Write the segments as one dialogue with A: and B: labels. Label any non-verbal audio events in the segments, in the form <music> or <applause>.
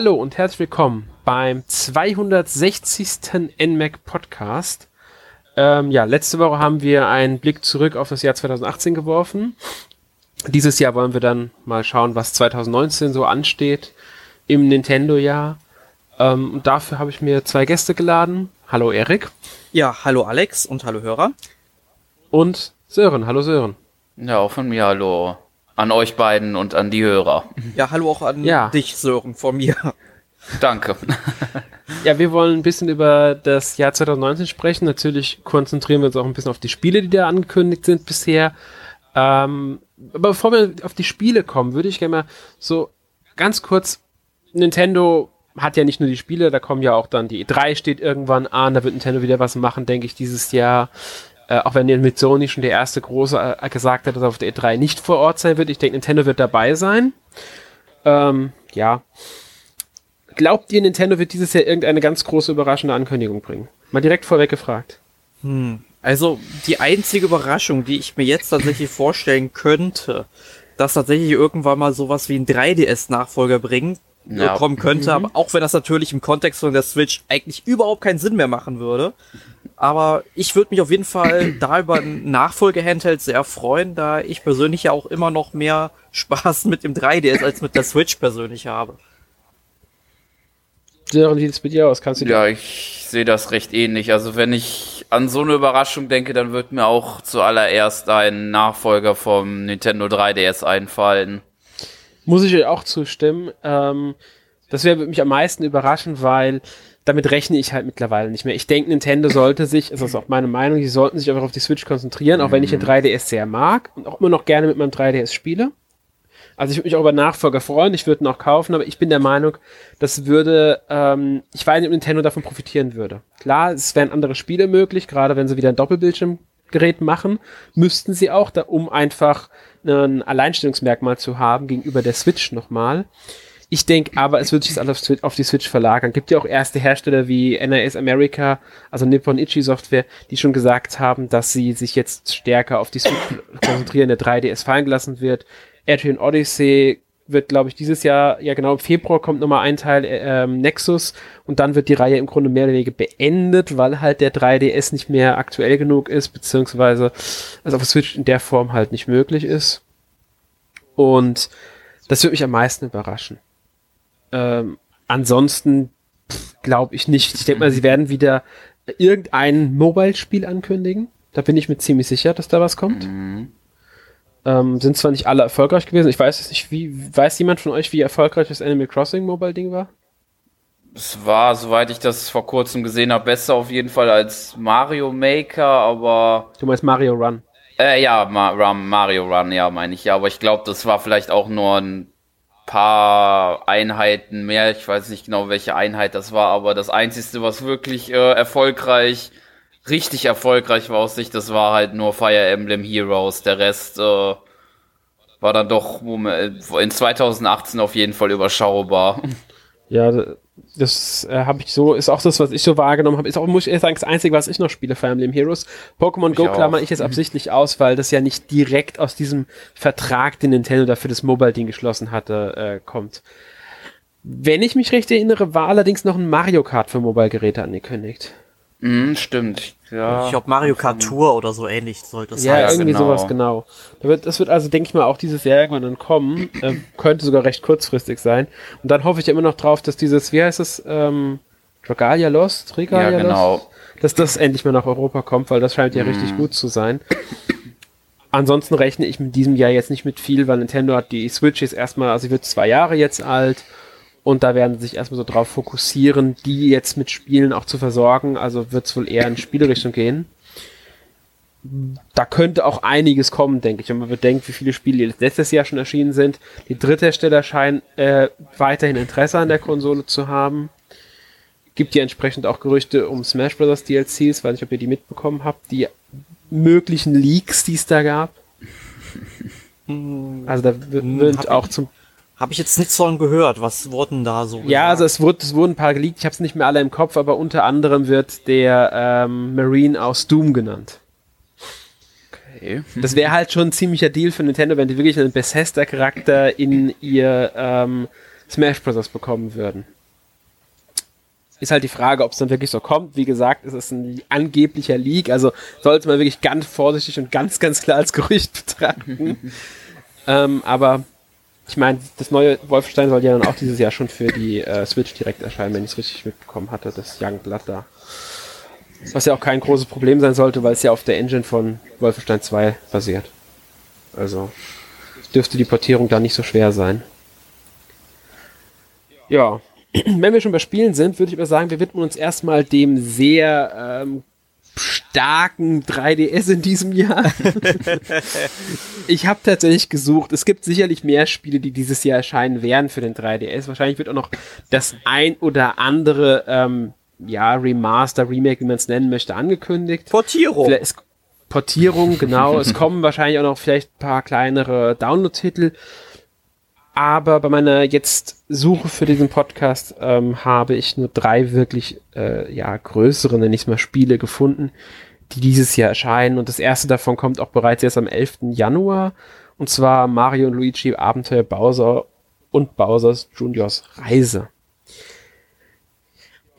A: Hallo und herzlich willkommen beim 260. NMAC Podcast. Ähm, ja, letzte Woche haben wir einen Blick zurück auf das Jahr 2018 geworfen. Dieses Jahr wollen wir dann mal schauen, was 2019 so ansteht im Nintendo-Jahr. Ähm, und dafür habe ich mir zwei Gäste geladen. Hallo Erik.
B: Ja, hallo Alex und hallo Hörer.
A: Und Sören. Hallo Sören.
C: Ja, auch von mir hallo an euch beiden und an die Hörer.
B: Ja, hallo auch an ja. dich, Sören, von mir.
C: Danke. <laughs>
A: Ja, wir wollen ein bisschen über das Jahr 2019 sprechen. Natürlich konzentrieren wir uns auch ein bisschen auf die Spiele, die da angekündigt sind bisher. Ähm, aber bevor wir auf die Spiele kommen, würde ich gerne mal so ganz kurz Nintendo hat ja nicht nur die Spiele, da kommen ja auch dann die E3 steht irgendwann an, da wird Nintendo wieder was machen, denke ich, dieses Jahr. Äh, auch wenn mit Sony schon der erste große äh, gesagt hat, dass er auf der E3 nicht vor Ort sein wird. Ich denke, Nintendo wird dabei sein. Ähm, ja. Glaubt ihr, Nintendo wird dieses Jahr irgendeine ganz große überraschende Ankündigung bringen? Mal direkt vorweg gefragt.
B: Hm. Also die einzige Überraschung, die ich mir jetzt tatsächlich vorstellen könnte, dass tatsächlich irgendwann mal sowas wie ein 3DS-Nachfolger bringen, ja. kommen könnte, mhm. aber auch wenn das natürlich im Kontext von der Switch eigentlich überhaupt keinen Sinn mehr machen würde. Aber ich würde mich auf jeden Fall <clears throat> da über einen Nachfolge-Handheld sehr freuen, da ich persönlich ja auch immer noch mehr Spaß mit dem 3DS als mit der Switch persönlich habe.
A: Sören, wie sieht es mit dir aus? Kannst du
C: ja, ich sehe das recht ähnlich. Also wenn ich an so eine Überraschung denke, dann wird mir auch zuallererst ein Nachfolger vom Nintendo 3DS einfallen.
A: Muss ich euch auch zustimmen. Ähm, das wäre mich am meisten überraschen, weil damit rechne ich halt mittlerweile nicht mehr. Ich denke, Nintendo sollte sich, also das ist auch meine Meinung, die sollten sich einfach auf die Switch konzentrieren, auch wenn ich den 3DS sehr mag und auch immer noch gerne mit meinem 3DS spiele. Also ich würde mich auch über Nachfolger freuen, ich würde ihn auch kaufen, aber ich bin der Meinung, das würde, ähm, ich weiß nicht, ob Nintendo davon profitieren würde. Klar, es wären andere Spiele möglich, gerade wenn sie wieder ein Doppelbildschirmgerät machen, müssten sie auch, da, um einfach ein Alleinstellungsmerkmal zu haben gegenüber der Switch nochmal. Ich denke aber, es wird sich alles auf die Switch verlagern. Gibt ja auch erste Hersteller wie NIS America, also Nippon Ichi Software, die schon gesagt haben, dass sie sich jetzt stärker auf die Switch konzentrieren, der 3DS fallen gelassen wird. Adrian Odyssey wird, glaube ich, dieses Jahr, ja genau, im Februar kommt nochmal ein Teil äh, ähm, Nexus und dann wird die Reihe im Grunde mehr oder weniger beendet, weil halt der 3DS nicht mehr aktuell genug ist, beziehungsweise also auf der Switch in der Form halt nicht möglich ist. Und das wird mich am meisten überraschen. Ähm, ansonsten glaube ich nicht. Ich denke mal, sie werden wieder irgendein Mobile-Spiel ankündigen. Da bin ich mir ziemlich sicher, dass da was kommt. Mhm. Ähm, sind zwar nicht alle erfolgreich gewesen. Ich weiß es nicht, wie weiß jemand von euch, wie erfolgreich das Animal Crossing Mobile Ding war?
C: Es war, soweit ich das vor kurzem gesehen habe, besser auf jeden Fall als Mario Maker, aber.
A: Du meinst Mario Run?
C: Äh, ja, Ma Mario Run, ja, meine ich ja. Aber ich glaube, das war vielleicht auch nur ein paar Einheiten mehr. Ich weiß nicht genau, welche Einheit das war, aber das Einzige, was wirklich äh, erfolgreich, richtig erfolgreich war aus Sicht, das war halt nur Fire Emblem Heroes. Der Rest äh, war dann doch in 2018 auf jeden Fall überschaubar.
A: Ja, das äh, habe ich so, ist auch das, was ich so wahrgenommen habe. Ist auch, muss ich sagen, das Einzige, was ich noch spiele, Fire Emblem Heroes. Pokémon Go klammer ich jetzt absichtlich aus, weil das ja nicht direkt aus diesem Vertrag, den Nintendo dafür das Mobile-Ding geschlossen hatte, äh, kommt. Wenn ich mich recht erinnere, war allerdings noch ein Mario Kart für Mobile-Geräte angekündigt.
C: Mm, stimmt. Ja.
B: Ich glaube Mario Kart Tour oder so ähnlich sollte
A: es ja, sein. Ja, irgendwie genau. sowas genau. Da wird, das wird also, denke ich mal, auch dieses Jahr irgendwann dann kommen. Äh, könnte sogar recht kurzfristig sein. Und dann hoffe ich immer noch drauf, dass dieses, wie heißt es, ähm, Dragalia Lost? Regalia ja, genau. Lost? Dass das endlich mal nach Europa kommt, weil das scheint ja mm. richtig gut zu sein. Ansonsten rechne ich mit diesem Jahr jetzt nicht mit viel, weil Nintendo hat die Switch jetzt erstmal, also sie wird zwei Jahre jetzt alt und da werden sie sich erstmal so drauf fokussieren, die jetzt mit Spielen auch zu versorgen. Also wird es wohl eher in Spielerichtung gehen. Da könnte auch einiges kommen, denke ich. Wenn man bedenkt, wie viele Spiele letztes Jahr schon erschienen sind. Die Dritthersteller scheinen äh, weiterhin Interesse an der Konsole zu haben. Gibt ja entsprechend auch Gerüchte um Smash Bros. DLCs, weiß nicht, ob ihr die mitbekommen habt, die möglichen Leaks, die es da gab. Also da wird, hm, wird auch zum
B: habe ich jetzt nichts von gehört. Was wurden da so?
A: Ja, gesagt? also es, wurde, es wurden ein paar geleakt. Ich habe es nicht mehr alle im Kopf, aber unter anderem wird der ähm, Marine aus Doom genannt. Okay. Das wäre halt schon ein ziemlicher Deal für Nintendo, wenn die wirklich einen Bethesda-Charakter in ihr ähm, Smash Bros. bekommen würden. Ist halt die Frage, ob es dann wirklich so kommt. Wie gesagt, es ist ein angeblicher Leak, also sollte man wirklich ganz vorsichtig und ganz, ganz klar als Gerücht betrachten. <laughs> ähm, aber ich meine, das neue Wolfenstein soll ja dann auch dieses Jahr schon für die äh, Switch direkt erscheinen, wenn ich es richtig mitbekommen hatte, das Young Blood da. Was ja auch kein großes Problem sein sollte, weil es ja auf der Engine von Wolfenstein 2 basiert. Also dürfte die Portierung da nicht so schwer sein. Ja, <clears throat> wenn wir schon bei Spielen sind, würde ich aber sagen, wir widmen uns erstmal dem sehr ähm, starken 3DS in diesem Jahr. <laughs> ich habe tatsächlich gesucht. Es gibt sicherlich mehr Spiele, die dieses Jahr erscheinen werden für den 3DS. Wahrscheinlich wird auch noch das ein oder andere ähm, ja, Remaster, Remake, wie man es nennen möchte, angekündigt.
B: Portierung.
A: Portierung, genau. es <laughs> kommen wahrscheinlich auch noch vielleicht ein paar kleinere Download-Titel. Aber bei meiner jetzt Suche für diesen Podcast ähm, habe ich nur drei wirklich äh, ja, größere, nenne ich mal, Spiele gefunden, die dieses Jahr erscheinen. Und das erste davon kommt auch bereits erst am 11. Januar. Und zwar Mario und Luigi Abenteuer Bowser und Bowsers Juniors Reise.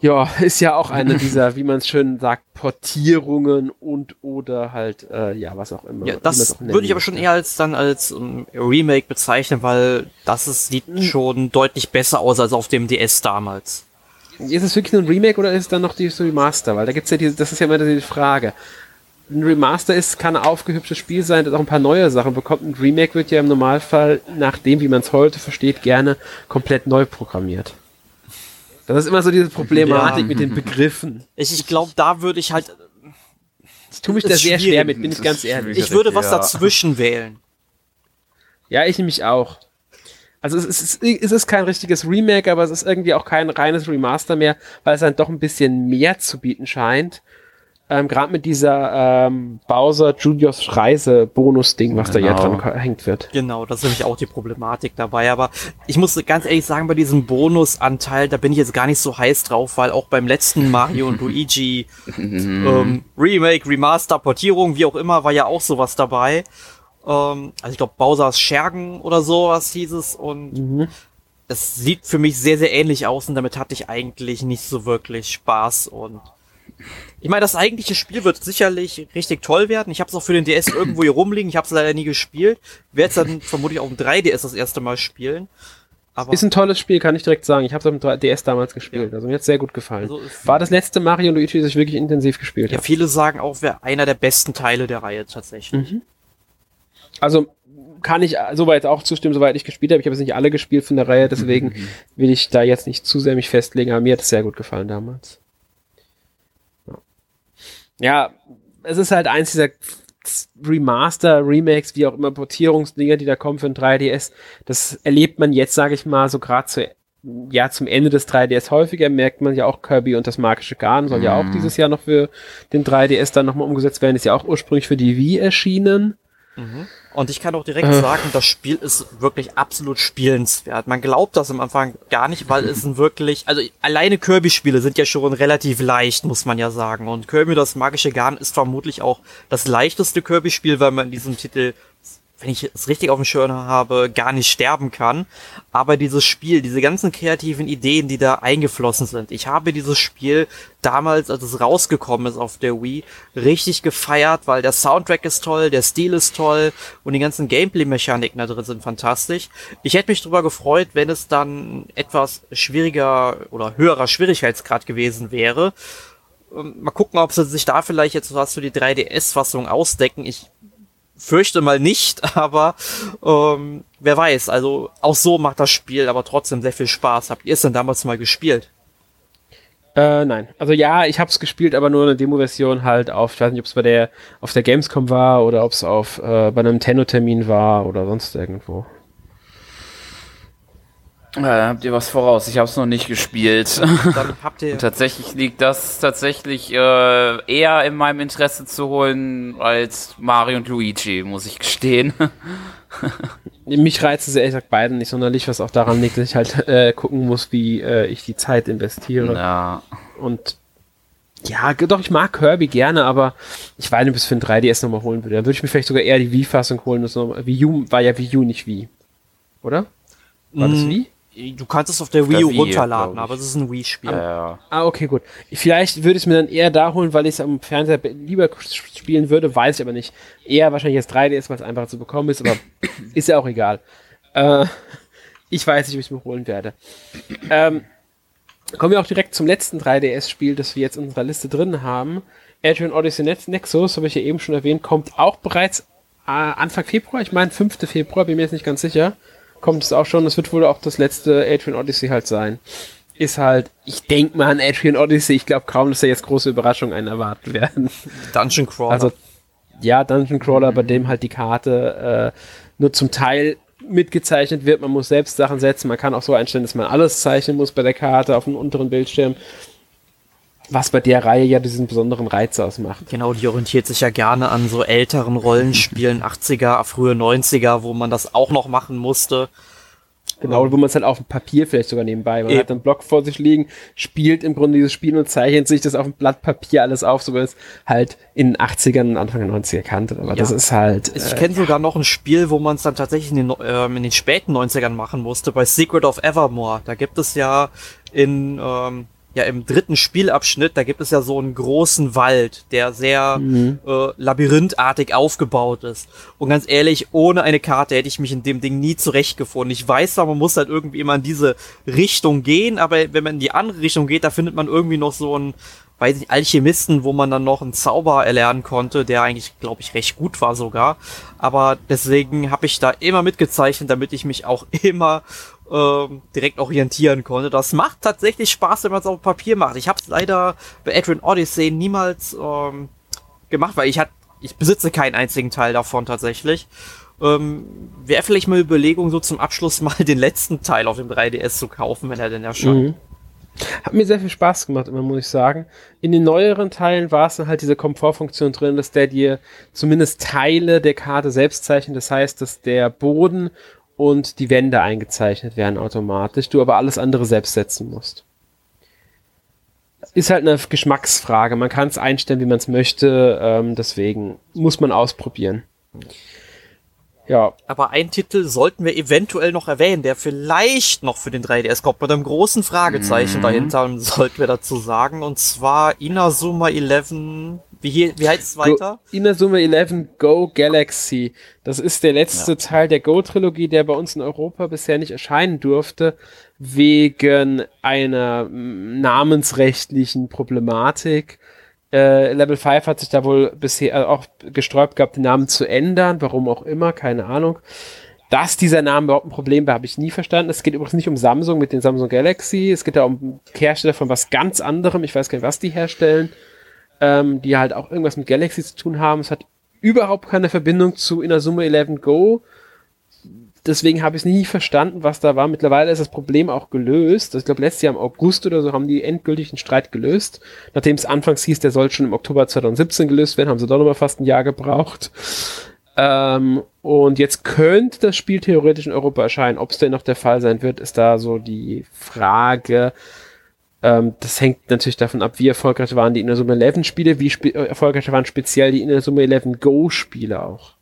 A: Ja, <laughs> ist ja auch eine dieser, <laughs> wie man es schön sagt, Portierungen und oder halt, äh, ja, was auch immer.
B: Ja, das würde ich aber schon eher als dann als um, Remake bezeichnen, weil das ist, sieht mhm. schon deutlich besser aus als auf dem DS damals.
A: Ist es wirklich nur ein Remake oder ist es dann noch die Remaster? Weil da gibt's ja diese, das ist ja immer die Frage. Ein Remaster ist, kann ein aufgehübsches Spiel sein, das auch ein paar neue Sachen bekommt. Ein Remake wird ja im Normalfall, nach dem, wie man es heute versteht, gerne komplett neu programmiert. Das ist immer so diese Problematik ja. mit den Begriffen.
B: Ich, ich glaube, da würde ich halt.
A: Ich tue mich da sehr schwer mit, bin ich ganz ehrlich.
B: Ich würde was ja. dazwischen wählen.
A: Ja, ich nämlich auch. Also es ist, es ist kein richtiges Remake, aber es ist irgendwie auch kein reines Remaster mehr, weil es dann doch ein bisschen mehr zu bieten scheint ähm, gerade mit dieser ähm, Bowser Juniors Reise Bonus-Ding, was genau. da ja dran hängt wird.
B: Genau, das ist nämlich auch die Problematik dabei. Aber ich muss ganz ehrlich sagen, bei diesem Bonusanteil, da bin ich jetzt gar nicht so heiß drauf, weil auch beim letzten Mario und <laughs> Luigi ähm, Remake, Remaster, Portierung, wie auch immer, war ja auch sowas dabei. Ähm, also ich glaube Bowsers Schergen oder sowas hieß es und mhm. es sieht für mich sehr, sehr ähnlich aus und damit hatte ich eigentlich nicht so wirklich Spaß und ich meine, das eigentliche Spiel wird sicherlich richtig toll werden. Ich habe es auch für den DS irgendwo hier rumliegen. Ich habe es leider nie gespielt. Werde es dann vermutlich auf dem 3DS das erste Mal spielen.
A: Aber ist ein tolles Spiel, kann ich direkt sagen. Ich habe es auf dem DS damals gespielt. Ja. Also mir hat sehr gut gefallen. Also War das letzte Mario und Luigi, das ich wirklich intensiv gespielt
B: habe. Ja, viele sagen auch, wäre einer der besten Teile der Reihe tatsächlich. Mhm.
A: Also kann ich soweit auch zustimmen, soweit ich gespielt habe. Ich habe jetzt nicht alle gespielt von der Reihe, deswegen mhm. will ich da jetzt nicht zu sehr mich festlegen, aber mir hat es sehr gut gefallen damals ja, es ist halt eins dieser Remaster, Remakes, wie auch immer, Portierungsdinger, die da kommen für ein 3DS. Das erlebt man jetzt, sage ich mal, so gerade zu ja, zum Ende des 3DS häufiger merkt man ja auch Kirby und das magische Garn soll mm. ja auch mhm. dieses Jahr noch für den 3DS dann nochmal umgesetzt werden. Ist ja auch ursprünglich für die Wii erschienen.
B: Mhm. Und ich kann auch direkt äh. sagen, das Spiel ist wirklich absolut spielenswert. Man glaubt das am Anfang gar nicht, weil es <laughs> sind wirklich, also alleine Kirby-Spiele sind ja schon relativ leicht, muss man ja sagen. Und Kirby das magische Garn ist vermutlich auch das leichteste Kirby-Spiel, weil man in diesem Titel wenn ich es richtig auf dem Schirm habe, gar nicht sterben kann. Aber dieses Spiel, diese ganzen kreativen Ideen, die da eingeflossen sind. Ich habe dieses Spiel damals, als es rausgekommen ist auf der Wii, richtig gefeiert, weil der Soundtrack ist toll, der Stil ist toll und die ganzen Gameplay-Mechaniken da drin sind fantastisch. Ich hätte mich darüber gefreut, wenn es dann etwas schwieriger oder höherer Schwierigkeitsgrad gewesen wäre. Ähm, mal gucken, ob sie sich da vielleicht jetzt was für die 3DS-Fassung ausdecken. Ich fürchte mal nicht, <laughs> aber ähm, wer weiß. Also auch so macht das Spiel aber trotzdem sehr viel Spaß. Habt ihr es denn damals mal gespielt?
A: Äh, nein. Also ja, ich habe es gespielt, aber nur eine Demo-Version halt auf, ich weiß nicht, ob es bei der auf der Gamescom war oder ob es auf äh, bei einem Tenno-Termin war oder sonst irgendwo.
C: Ja, habt ihr was voraus? Ich habe es noch nicht gespielt. Dann habt ihr <laughs> tatsächlich liegt das tatsächlich äh, eher in meinem Interesse zu holen als Mario und Luigi, muss ich gestehen. <laughs>
A: Mich reizt es ehrlich gesagt beiden nicht sonderlich, was auch daran liegt, dass ich halt äh, gucken muss, wie äh, ich die Zeit investiere.
C: Ja.
A: Und ja, doch, ich mag Kirby gerne, aber ich weiß nicht, ob ich es für ein 3DS nochmal holen würde. Dann würde ich mir vielleicht sogar eher die Wii-Fassung holen. Wii U war ja Wii U, nicht Wii. Oder? War das
B: Wii? Du kannst es auf der Wii U runterladen, aber es ist ein Wii-Spiel.
A: Ja. Ah, okay, gut. Vielleicht würde ich es mir dann eher da holen, weil ich es am Fernseher lieber spielen würde, weiß ich aber nicht. Eher wahrscheinlich das 3DS, weil es einfacher zu bekommen ist, aber <coughs> ist ja auch egal. Äh, ich weiß nicht, ob ich es mir holen werde. Ähm, kommen wir auch direkt zum letzten 3DS-Spiel, das wir jetzt in unserer Liste drin haben. Adrian Odyssey Nexus, habe ich ja eben schon erwähnt, kommt auch bereits äh, Anfang Februar, ich meine 5. Februar, bin mir jetzt nicht ganz sicher kommt es auch schon. Das wird wohl auch das letzte Adrian Odyssey halt sein. Ist halt, ich denke mal an Adrian Odyssey. Ich glaube kaum, dass da jetzt große Überraschungen einen erwarten werden.
B: Dungeon Crawler.
A: Also, ja, Dungeon Crawler, bei dem halt die Karte äh, nur zum Teil mitgezeichnet wird. Man muss selbst Sachen setzen. Man kann auch so einstellen, dass man alles zeichnen muss bei der Karte auf dem unteren Bildschirm was bei der Reihe ja diesen besonderen Reiz ausmacht.
B: Genau, die orientiert sich ja gerne an so älteren Rollenspielen, <laughs> 80er, frühe 90er, wo man das auch noch machen musste.
A: Genau, wo man es halt auf dem Papier vielleicht sogar nebenbei. Man Eben. hat einen Block vor sich liegen, spielt im Grunde dieses Spiel und zeichnet sich das auf dem Blatt Papier alles auf, so wie es halt in den 80ern und Anfang der 90er kannte. Aber ja. das ist halt.
B: Ich äh, kenne sogar noch ein Spiel, wo man es dann tatsächlich in den, ähm, in den späten 90ern machen musste, bei Secret of Evermore. Da gibt es ja in ähm, ja im dritten Spielabschnitt, da gibt es ja so einen großen Wald, der sehr mhm. äh, labyrinthartig aufgebaut ist. Und ganz ehrlich, ohne eine Karte hätte ich mich in dem Ding nie zurechtgefunden. Ich weiß zwar, man muss halt irgendwie immer in diese Richtung gehen, aber wenn man in die andere Richtung geht, da findet man irgendwie noch so einen, weiß ich, Alchemisten, wo man dann noch einen Zauber erlernen konnte, der eigentlich, glaube ich, recht gut war sogar. Aber deswegen habe ich da immer mitgezeichnet, damit ich mich auch <laughs> immer ähm, direkt orientieren konnte. Das macht tatsächlich Spaß, wenn man es auf Papier macht. Ich habe es leider bei Adrian Odyssey niemals ähm, gemacht, weil ich hat, ich besitze keinen einzigen Teil davon tatsächlich. Ähm, Wäre vielleicht mal Überlegung, so zum Abschluss <laughs> mal den letzten Teil auf dem 3DS zu kaufen, wenn er denn erscheint. Mhm.
A: Hat mir sehr viel Spaß gemacht, immer muss ich sagen. In den neueren Teilen war es dann halt diese Komfortfunktion drin, dass der dir zumindest Teile der Karte selbst zeichnet. Das heißt, dass der Boden und die Wände eingezeichnet werden automatisch, du aber alles andere selbst setzen musst. Ist halt eine Geschmacksfrage. Man kann es einstellen, wie man es möchte. Ähm, deswegen muss man ausprobieren.
B: Ja. Aber einen Titel sollten wir eventuell noch erwähnen, der vielleicht noch für den 3DS kommt, mit einem großen Fragezeichen mhm. dahinter, sollten wir dazu sagen. Und zwar Inazuma 11 wie, hier, wie heißt es weiter?
A: Go, Inazuma 11 Go Galaxy. Das ist der letzte ja. Teil der Go-Trilogie, der bei uns in Europa bisher nicht erscheinen durfte, wegen einer namensrechtlichen Problematik. Äh, Level 5 hat sich da wohl bisher auch gesträubt gehabt, den Namen zu ändern, warum auch immer, keine Ahnung. Dass dieser Name überhaupt ein Problem war, habe ich nie verstanden. Es geht übrigens nicht um Samsung mit den Samsung Galaxy, es geht da um Hersteller von was ganz anderem, ich weiß gar nicht, was die herstellen ähm, die halt auch irgendwas mit Galaxy zu tun haben. Es hat überhaupt keine Verbindung zu Inazuma 11 Go. Deswegen habe ich es nie verstanden, was da war. Mittlerweile ist das Problem auch gelöst. Ich glaube, letztes Jahr im August oder so haben die endgültig den Streit gelöst. Nachdem es anfangs hieß, der soll schon im Oktober 2017 gelöst werden, haben sie doch nochmal fast ein Jahr gebraucht. Ähm, und jetzt könnte das Spiel theoretisch in Europa erscheinen. Ob es denn noch der Fall sein wird, ist da so die Frage. Ähm, das hängt natürlich davon ab, wie erfolgreich waren die Inazuma 11 Spiele, wie spe äh, erfolgreich waren speziell die Inazuma 11 Go Spiele auch.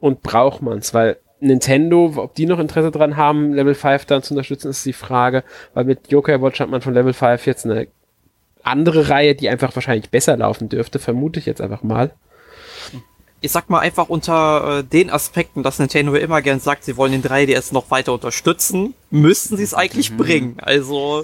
A: Und braucht man's, weil Nintendo, ob die noch Interesse dran haben, Level 5 dann zu unterstützen, ist die Frage, weil mit Yokai Watch hat man von Level 5 jetzt eine andere Reihe, die einfach wahrscheinlich besser laufen dürfte, vermute ich jetzt einfach mal
B: ich sag mal einfach unter äh, den Aspekten, dass Nintendo immer gern sagt, sie wollen den 3DS noch weiter unterstützen, müssten sie es eigentlich mhm. bringen. Also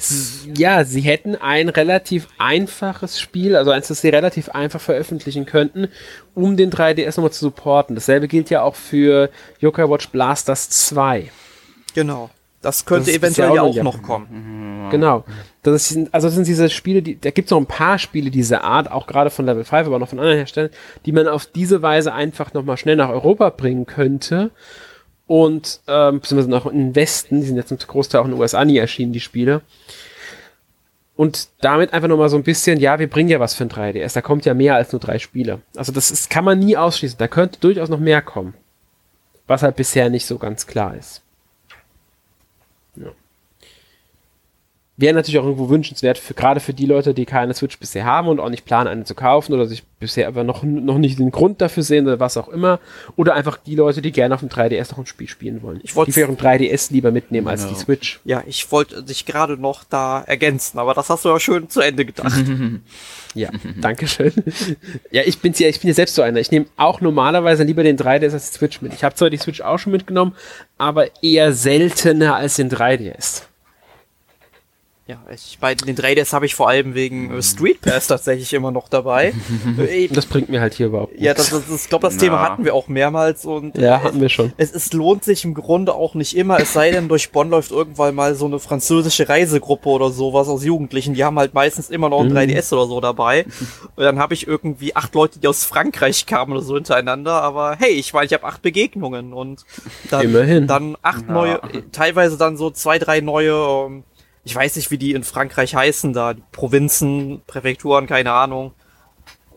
A: ja, sie hätten ein relativ einfaches Spiel, also eins, das sie relativ einfach veröffentlichen könnten, um den 3DS nochmal zu supporten. Dasselbe gilt ja auch für Yokai Watch Blasters 2.
B: Genau. Das könnte das eventuell ja auch, ja noch kommen.
A: Mhm. Genau. Das ist, also das sind diese Spiele, die, da gibt es noch ein paar Spiele dieser Art, auch gerade von Level 5, aber noch von anderen Herstellern, die man auf diese Weise einfach nochmal schnell nach Europa bringen könnte. Und, ähm, beziehungsweise noch in den Westen, die sind jetzt zum Großteil auch in den USA nie erschienen, die Spiele. Und damit einfach nochmal so ein bisschen, ja, wir bringen ja was für ein 3DS. Da kommt ja mehr als nur drei Spiele. Also das ist, kann man nie ausschließen. Da könnte durchaus noch mehr kommen. Was halt bisher nicht so ganz klar ist. Wäre natürlich auch irgendwo wünschenswert, für, gerade für die Leute, die keine Switch bisher haben und auch nicht planen, eine zu kaufen oder sich bisher aber noch, noch nicht den Grund dafür sehen oder was auch immer. Oder einfach die Leute, die gerne auf dem 3DS noch ein Spiel spielen wollen.
B: Ich wollte
A: die für ihren 3DS lieber mitnehmen als
B: ja.
A: die Switch.
B: Ja, ich wollte dich gerade noch da ergänzen, aber das hast du ja schön zu Ende gedacht. <laughs>
A: ja, danke schön. <laughs> ja, ich bin ja, ich bin ja selbst so einer. Ich nehme auch normalerweise lieber den 3DS als die Switch mit. Ich habe zwar die Switch auch schon mitgenommen, aber eher seltener als den 3DS.
B: Ja, ich, bei den 3DS habe ich vor allem wegen äh, Street Pass tatsächlich immer noch dabei. <laughs>
A: Äh, das bringt mir halt hier überhaupt
B: nichts. Ja, das, das, das ich glaube, das ja. Thema hatten wir auch mehrmals und
A: ja, hatten wir schon.
B: Es, es lohnt sich im Grunde auch nicht immer, es sei denn, durch Bonn läuft irgendwann mal so eine französische Reisegruppe oder sowas aus Jugendlichen, die haben halt meistens immer noch ein mhm. 3DS oder so dabei. <laughs> Und dann habe ich irgendwie acht Leute, die aus Frankreich kamen oder so hintereinander, aber hey, ich meine, ich habe acht Begegnungen und dann,
A: Immerhin.
B: dann acht ja. neue, teilweise dann so zwei, drei neue ähm, ich weiß nicht, wie die in Frankreich heißen, da, die Provinzen, Präfekturen, keine Ahnung.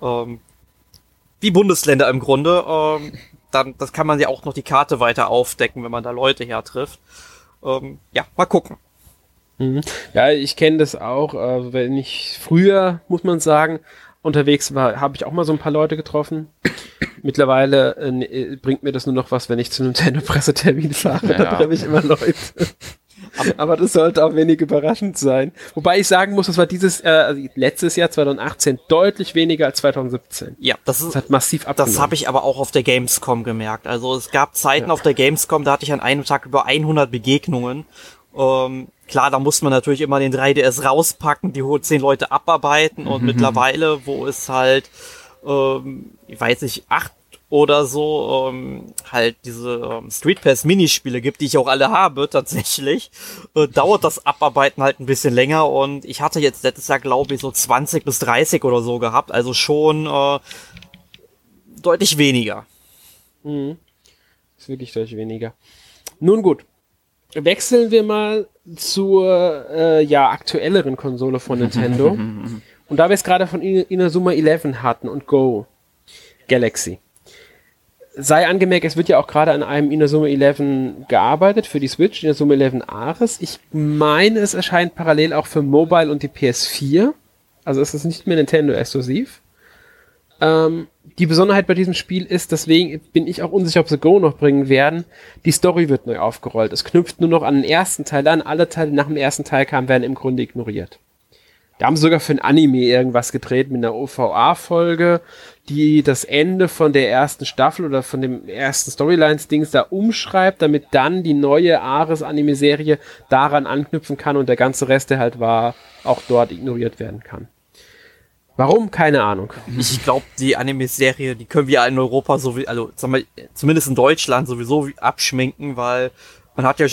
B: Ähm, wie Bundesländer im Grunde. Ähm, dann, das kann man ja auch noch die Karte weiter aufdecken, wenn man da Leute hertrifft. Ähm, ja, mal gucken.
A: Mhm. Ja, ich kenne das auch. Äh, wenn ich früher, muss man sagen, unterwegs war, habe ich auch mal so ein paar Leute getroffen. Mittlerweile äh, bringt mir das nur noch was, wenn ich zu einem Nintendo-Pressetermin fahre. Ja. <laughs> Da treffe ich immer Leute. Aber das sollte auch wenig überraschend sein. Wobei ich sagen muss, das war dieses, äh, also letztes Jahr 2018 deutlich weniger als 2017.
B: Ja, das, ist, das hat massiv abgenommen. Das habe ich aber auch auf der Gamescom gemerkt. Also es gab Zeiten ja. auf der Gamescom, da hatte ich an einem Tag über 100 Begegnungen. Ähm, klar, da muss man natürlich immer den 3DS rauspacken, die 10 Leute abarbeiten und mhm. mittlerweile, wo es halt, ähm, ich weiß nicht, acht oder so ähm, halt diese ähm, Street Pass Minispiele gibt, die ich auch alle habe tatsächlich, äh, dauert das Abarbeiten halt ein bisschen länger und ich hatte jetzt letztes Jahr glaube ich so 20 bis 30 oder so gehabt, also schon äh, deutlich weniger.
A: Mhm. Ist wirklich deutlich weniger. Nun gut, wechseln wir mal zur äh, ja aktuelleren Konsole von Nintendo. <laughs> und da wir es gerade von Inazuma 11 hatten und Go Galaxy sei angemerkt, es wird ja auch gerade an einem Inazuma 11 gearbeitet für die Switch, Inazuma 11 Ares. Ich meine, es erscheint parallel auch für Mobile und die PS4. Also es ist nicht mehr Nintendo exklusiv. Ähm, die Besonderheit bei diesem Spiel ist, deswegen bin ich auch unsicher, ob sie Go noch bringen werden. Die Story wird neu aufgerollt. Es knüpft nur noch an den ersten Teil an. Alle Teile, die nach dem ersten Teil kamen, werden im Grunde ignoriert. Da haben sie sogar für ein Anime irgendwas gedreht mit einer OVA-Folge, die das Ende von der ersten Staffel oder von dem ersten Storylines-Dings da umschreibt, damit dann die neue Ares-Anime-Serie daran anknüpfen kann und der ganze Rest, der halt war, auch dort ignoriert werden kann. Warum? Keine Ahnung.
B: Ich glaube, die Anime-Serie, die können wir in Europa so also zumindest in Deutschland sowieso abschminken, weil man hat ja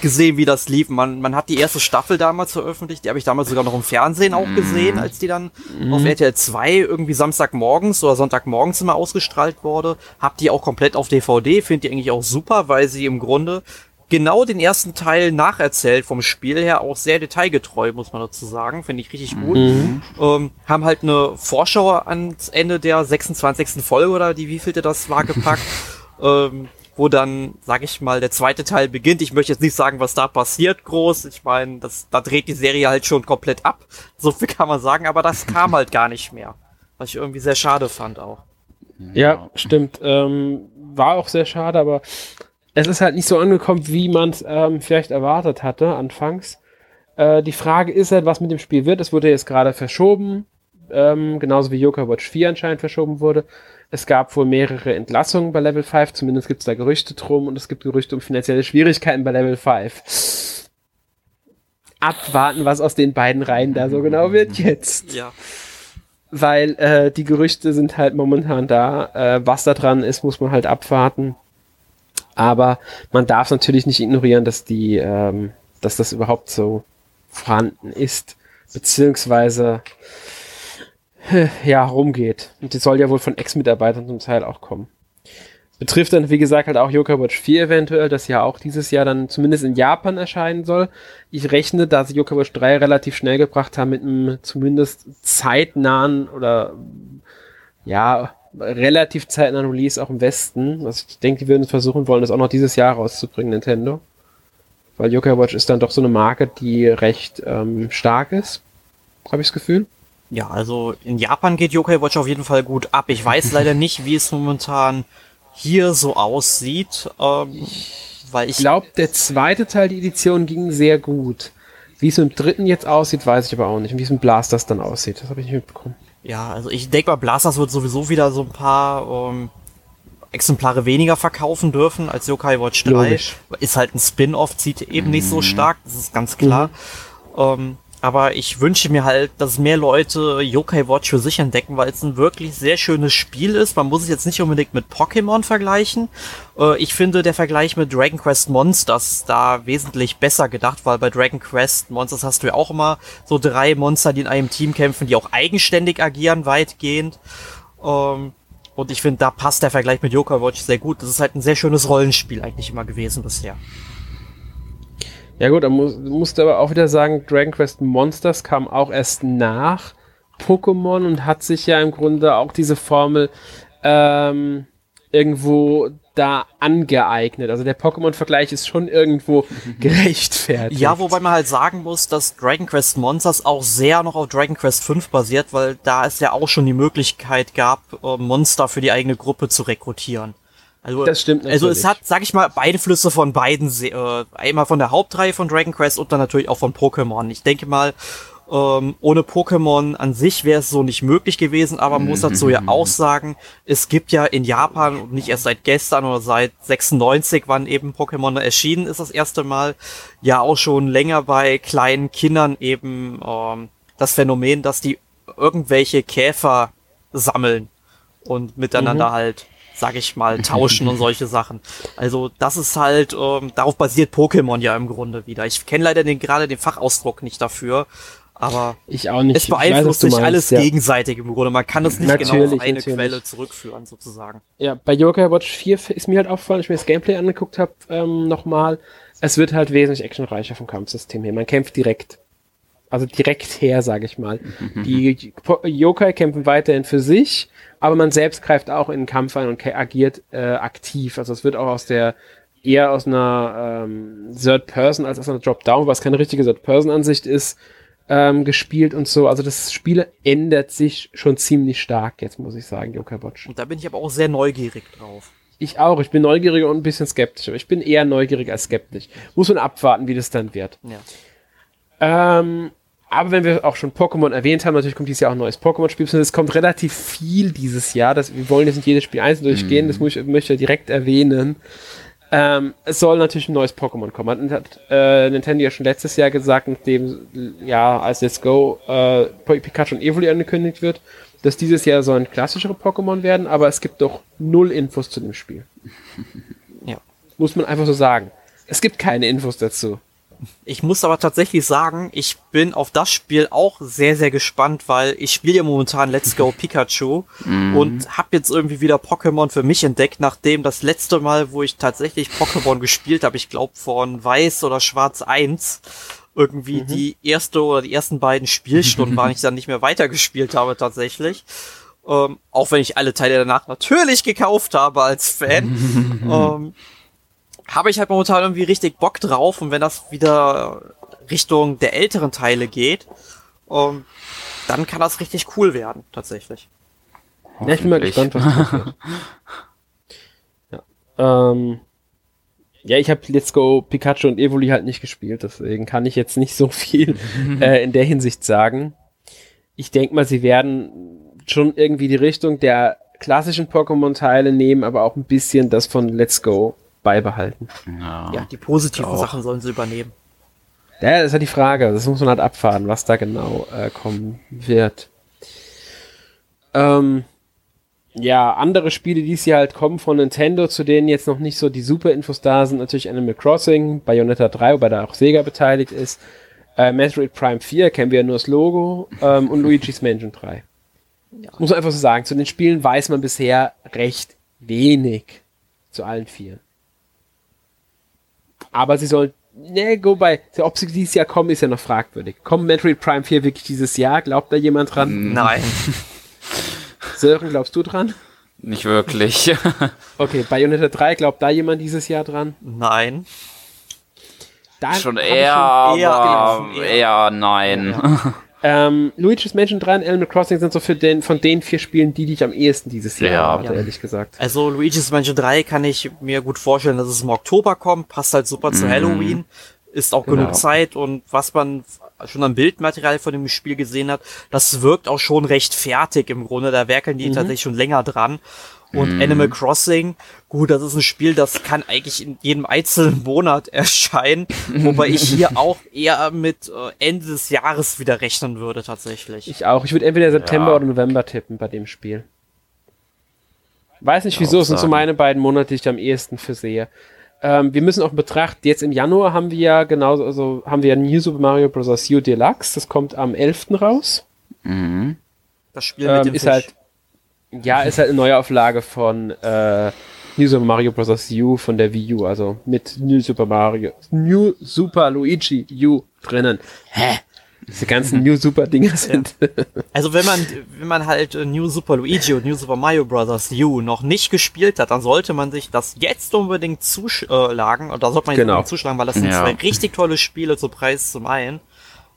B: gesehen, wie das lief. Man, man hat die erste Staffel damals veröffentlicht. Die habe ich damals sogar noch im Fernsehen auch gesehen, mhm. als die dann mhm. auf RTL 2 irgendwie Samstagmorgens oder Sonntagmorgens immer ausgestrahlt wurde. Hab die auch komplett auf DVD. Finde die eigentlich auch super, weil sie im Grunde genau den ersten Teil nacherzählt vom Spiel her, auch sehr detailgetreu, muss man dazu sagen. Finde ich richtig gut. Mhm. Ähm, haben halt eine Vorschau ans Ende der 26. Folge oder die wievielte das war gepackt. <laughs> ähm, wo dann, sag ich mal, der zweite Teil beginnt. Ich möchte jetzt nicht sagen, was da passiert groß. Ich meine, das, da dreht die Serie halt schon komplett ab. So viel kann man sagen, aber das kam halt gar nicht mehr. Was ich irgendwie sehr schade fand auch.
A: Ja, stimmt. Ähm, war auch sehr schade, aber es ist halt nicht so angekommen, wie man es ähm, vielleicht erwartet hatte anfangs. Äh, die Frage ist halt, was mit dem Spiel wird. Es wurde jetzt gerade verschoben, ähm, genauso wie Yoka Watch 4 anscheinend verschoben wurde. Es gab wohl mehrere Entlassungen bei Level 5, zumindest gibt es da Gerüchte drum und es gibt Gerüchte um finanzielle Schwierigkeiten bei Level 5. Abwarten, was aus den beiden Reihen da so genau wird jetzt.
B: Ja.
A: Weil äh, die Gerüchte sind halt momentan da. Äh, was da dran ist, muss man halt abwarten. Aber man darf natürlich nicht ignorieren, dass die, ähm, dass das überhaupt so vorhanden ist. Beziehungsweise ja, rumgeht. Und die soll ja wohl von Ex-Mitarbeitern zum Teil auch kommen. Betrifft dann, wie gesagt, halt auch Yoka Watch 4 eventuell, das ja auch dieses Jahr dann zumindest in Japan erscheinen soll. Ich rechne, da sie Yoka Watch 3 relativ schnell gebracht haben, mit einem zumindest zeitnahen oder ja, relativ zeitnahen Release auch im Westen. Also ich denke, die würden versuchen wollen, das auch noch dieses Jahr rauszubringen, Nintendo. weil Yokai Watch ist dann doch so eine Marke, die recht ähm, stark ist, habe ich das Gefühl.
B: Ja, also in Japan geht Yokai Watch auf jeden Fall gut ab. Ich weiß leider <laughs> nicht, wie es momentan hier so aussieht, ähm, weil ich
A: glaube, der zweite Teil der Edition ging sehr gut. Wie es im dritten jetzt aussieht, weiß ich aber auch nicht. Und wie es im Blasters dann aussieht, das habe ich nicht mitbekommen.
B: Ja, also ich denke mal, Blasters wird sowieso wieder so ein paar ähm, Exemplare weniger verkaufen dürfen als Yokai Watch 3. Logisch. Ist halt ein Spin-off, zieht eben nicht so mhm. stark, das ist ganz klar. Mhm. Ähm, aber ich wünsche mir halt, dass mehr Leute Yokai Watch für sich entdecken, weil es ein wirklich sehr schönes Spiel ist. Man muss es jetzt nicht unbedingt mit Pokémon vergleichen. Äh, ich finde der Vergleich mit Dragon Quest Monsters da wesentlich besser gedacht, weil bei Dragon Quest Monsters hast du ja auch immer so drei Monster, die in einem Team kämpfen, die auch eigenständig agieren, weitgehend. Ähm, und ich finde, da passt der Vergleich mit Yokai Watch sehr gut. Das ist halt ein sehr schönes Rollenspiel eigentlich immer gewesen bisher.
A: Ja gut, dann muss, musste aber auch wieder sagen, Dragon Quest Monsters kam auch erst nach Pokémon und hat sich ja im Grunde auch diese Formel ähm, irgendwo da angeeignet. Also der Pokémon-Vergleich ist schon irgendwo <laughs> gerechtfertigt.
B: Ja, wobei man halt sagen muss, dass Dragon Quest Monsters auch sehr noch auf Dragon Quest 5 basiert, weil da es ja auch schon die Möglichkeit gab, äh, Monster für die eigene Gruppe zu rekrutieren. Also,
A: das stimmt
B: natürlich. Also es hat, sag ich mal, beide Flüsse von beiden, äh, einmal von der Hauptreihe von Dragon Quest und dann natürlich auch von Pokémon. Ich denke mal, ähm, ohne Pokémon an sich wäre es so nicht möglich gewesen, aber man muss dazu ja auch sagen, es gibt ja in Japan, nicht erst seit gestern oder seit 96, wann eben Pokémon erschienen ist das erste Mal, ja auch schon länger bei kleinen Kindern eben ähm, das Phänomen, dass die irgendwelche Käfer sammeln und miteinander mhm. halt sag ich mal, <laughs> tauschen und solche Sachen. Also das ist halt, ähm, darauf basiert Pokémon ja im Grunde wieder. Ich kenne leider den, gerade den Fachausdruck nicht dafür, aber
A: ich auch nicht.
B: es beeinflusst sich alles ja. gegenseitig im Grunde. Man kann es nicht natürlich, genau auf eine natürlich. Quelle zurückführen, sozusagen.
A: Ja, bei Yokai Watch 4 ist mir halt aufgefallen, als ich mir das Gameplay angeguckt habe, ähm, nochmal, es wird halt wesentlich actionreicher vom Kampfsystem her. Man kämpft direkt. Also direkt her, sage ich mal. Die Yokai kämpfen weiterhin für sich aber man selbst greift auch in den Kampf ein und agiert äh, aktiv. Also es wird auch aus der eher aus einer ähm, Third Person als aus einer Drop Down, was keine richtige Third Person Ansicht ist, ähm, gespielt und so. Also das Spiel ändert sich schon ziemlich stark jetzt, muss ich sagen, Yokai Watch.
B: Und da bin ich aber auch sehr neugierig drauf.
A: Ich auch. Ich bin neugieriger und ein bisschen skeptisch. Aber ich bin eher neugierig als skeptisch. Muss man abwarten, wie das dann wird. Ja. Ähm, aber wenn wir auch schon Pokémon erwähnt haben, natürlich kommt dieses Jahr auch ein neues Pokémon-Spiel. Es kommt relativ viel dieses Jahr. Das, wir wollen jetzt nicht jedes Spiel einzeln durchgehen, mm. das muss ich, möchte ich direkt erwähnen. Ähm, es soll natürlich ein neues Pokémon kommen. Hat äh, Nintendo ja schon letztes Jahr gesagt, nachdem ja als Let's Go äh, Pikachu und Evoli angekündigt wird, dass dieses Jahr sollen klassischere Pokémon werden, aber es gibt doch null Infos zu dem Spiel. <laughs> ja. Muss man einfach so sagen. Es gibt keine Infos dazu.
B: Ich muss aber tatsächlich sagen, ich bin auf das Spiel auch sehr, sehr gespannt, weil ich spiele ja momentan Let's Go Pikachu mhm. und habe jetzt irgendwie wieder Pokémon für mich entdeckt, nachdem das letzte Mal, wo ich tatsächlich Pokémon gespielt habe, ich glaube von Weiß oder Schwarz 1, irgendwie mhm. die erste oder die ersten beiden Spielstunden <laughs> waren, ich dann nicht mehr weitergespielt habe tatsächlich. Ähm, auch wenn ich alle Teile danach natürlich gekauft habe als Fan. <laughs> ähm, habe ich halt momentan irgendwie richtig Bock drauf und wenn das wieder Richtung der älteren Teile geht, um, ähm, dann kann das richtig cool werden, tatsächlich.
A: Ja, ich bin mal gespannt, was das <laughs> wird. ja. Ähm, ja, ich habe Let's Go Pikachu und Evoli halt nicht gespielt, deswegen kann ich jetzt nicht so viel <laughs> äh, in der Hinsicht sagen. Ich denke mal, sie werden schon irgendwie die Richtung der klassischen Pokémon-Teile nehmen, aber auch ein bisschen das von Let's Go beibehalten.
B: Ja, ja die positiven Sachen sollen sie übernehmen.
A: Ja, das ist ja die Frage. Das muss man halt abfahren, was da genau äh, kommen wird. Ähm, ja, andere Spiele, die hier halt kommen von Nintendo, zu denen jetzt noch nicht so die super Infos da sind, natürlich Animal Crossing, Bayonetta 3, wobei da auch Sega beteiligt ist, äh, Metroid Prime 4, kennen wir ja nur das Logo, ähm, und Luigi's Mansion 3. Ja. Muss man einfach so sagen, zu den Spielen weiß man bisher recht wenig zu allen vier. Aber sie sollen, ne, go bei, ob sie dieses Jahr kommen, ist ja noch fragwürdig. Kommt Metroid Prime 4 wirklich dieses Jahr? Glaubt da jemand dran?
B: Nein. <laughs>
A: Sören, glaubst du dran?
C: Nicht wirklich. <laughs>
A: okay, Bayonetta 3, glaubt da jemand dieses Jahr dran?
B: Nein.
C: Da schon eher, schon eher, aber eher, eher nein.
A: Ja. <laughs> Ähm, Luigi's Mansion 3 und Animal Crossing sind so für den, von den vier Spielen die, die ich am ehesten dieses Jahr ja. hatte, ehrlich gesagt.
B: Also Luigi's Mansion 3 kann ich mir gut vorstellen, dass es im Oktober kommt, passt halt super zu mhm. Halloween, ist auch genau. genug Zeit und was man schon am Bildmaterial von dem Spiel gesehen hat, das wirkt auch schon recht fertig im Grunde, da werkeln die mhm. tatsächlich schon länger dran und mm. Animal Crossing, gut, das ist ein Spiel, das kann eigentlich in jedem einzelnen <laughs> Monat erscheinen, wobei ich hier <laughs> auch eher mit äh, Ende des Jahres wieder rechnen würde tatsächlich.
A: Ich auch. Ich würde entweder September ja. oder November tippen bei dem Spiel. Weiß nicht wieso, es sind so meine beiden Monate, die ich am ehesten für sehe. Ähm, wir müssen auch betrachten, jetzt im Januar haben wir ja genauso, also haben wir ja New Super Mario Bros. U Deluxe, das kommt am 11. raus. Mhm.
B: Das Spiel mit ähm, dem
A: ist Fisch. halt ja, ist halt eine Neuauflage von äh, New Super Mario Bros. U von der Wii U, also mit New Super Mario, New Super Luigi U drinnen. Hä? Diese ganzen New Super Dinger sind. Ja. <laughs>
B: Also wenn man, wenn man halt äh, New Super Luigi und New Super Mario Bros. U noch nicht gespielt hat, dann sollte man sich das jetzt unbedingt zuschlagen, oder da sollte man jetzt genau. zuschlagen, weil das sind ja. zwei richtig tolle Spiele zu Preis zum einen.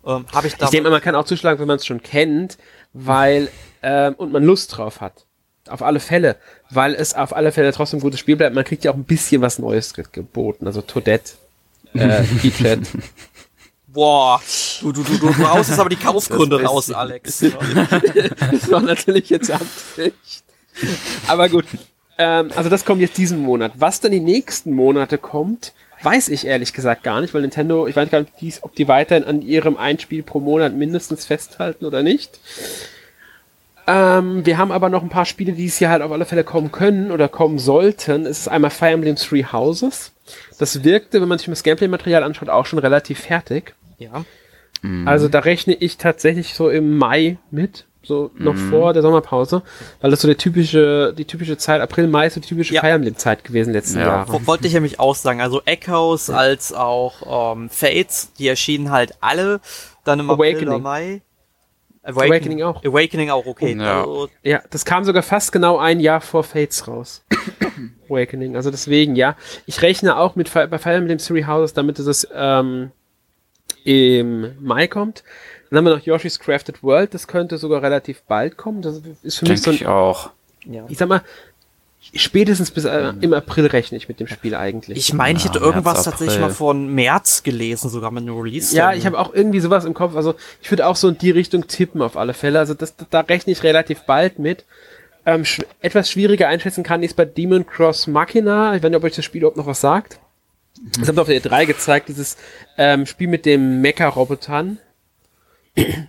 A: Ähm, hab ich, ich denke, man kann auch zuschlagen, wenn man es schon kennt, weil ähm, und man Lust drauf hat. Auf alle Fälle, weil es auf alle Fälle trotzdem ein gutes Spiel bleibt. Man kriegt ja auch ein bisschen was Neues geboten. Also Toadette, äh, <laughs> Keychat.
B: Boah, du, du, du, du haust jetzt aber die Kaufgründe raus, Alex.
A: das war natürlich jetzt Absicht. Aber gut. Ähm, also das kommt jetzt diesen Monat. Was dann die nächsten Monate kommt, weiß ich ehrlich gesagt gar nicht, weil Nintendo, ich weiß gar nicht, ob die weiterhin an ihrem Einspiel pro Monat mindestens festhalten oder nicht. Ähm, wir haben aber noch ein paar Spiele, die es hier halt auf alle Fälle kommen können oder kommen sollten. Es ist einmal Fire Emblem Three Houses. Das wirkte, wenn man sich das Gameplay-Material anschaut, auch schon relativ fertig.
B: Ja.
A: Mhm. Also da rechne ich tatsächlich so im Mai mit, so noch mhm. vor der Sommerpause, weil das so der typische, die typische Zeit, April, Mai ist so die typische ja. Fire Emblem-Zeit gewesen letzten ja. Jahre.
B: Wollte ich nämlich auch sagen, also Echoes ja. als auch ähm, Fates, die erschienen halt alle dann im Awakening. April oder Mai.
A: Awakening, Awakening auch.
B: Awakening auch, okay.
A: Ja. Also, ja, das kam sogar fast genau ein Jahr vor Fates raus. <coughs> Awakening, also deswegen, ja. Ich rechne auch mit bei Fire Emblem Three Houses, damit es ähm, im Mai kommt. Dann haben wir noch Yoshi's Crafted World, das könnte sogar relativ bald kommen. Das ist für Denk mich so ein,
C: ich auch.
A: Ja. Ich sag mal, Spätestens bis äh, im April rechne ich mit dem Spiel eigentlich.
B: Ich meine, ich hätte ja, irgendwas März, tatsächlich mal von März gelesen, sogar mit dem Release.
A: Ja, ich habe auch irgendwie sowas im Kopf. Also ich würde auch so in die Richtung tippen auf alle Fälle. Also das, da rechne ich relativ bald mit. Ähm, sch etwas schwieriger einschätzen kann ich bei Demon Cross Machina. Ich weiß nicht, ob euch das Spiel überhaupt noch was sagt. Mhm. Das haben wir auf der E3 gezeigt, dieses ähm, Spiel mit dem Mecha-Robotern.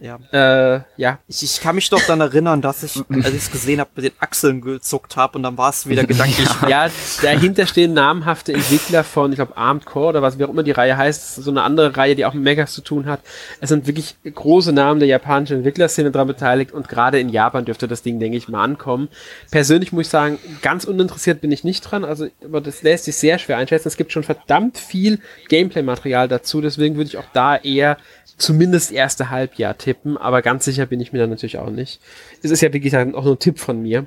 B: Ja. Äh, ja. Ich, ich kann mich doch dann erinnern, dass ich, <clears throat> als ich es gesehen habe, mit den Achseln gezuckt habe und dann war es wieder gedanklich. <laughs>
A: ja, dahinter stehen namhafte Entwickler von, ich glaube, Armed Core oder was, wie auch immer die Reihe heißt, so eine andere Reihe, die auch mit Megas zu tun hat. Es sind wirklich große Namen der japanischen Entwicklerszene daran beteiligt und gerade in Japan dürfte das Ding, denke ich, mal ankommen. Persönlich muss ich sagen, ganz uninteressiert bin ich nicht dran, also, aber das lässt sich sehr schwer einschätzen. Es gibt schon verdammt viel Gameplay-Material dazu, deswegen würde ich auch da eher zumindest erste Halbjahr tippen, aber ganz sicher bin ich mir da natürlich auch nicht. Es ist ja wirklich auch nur ein Tipp von mir.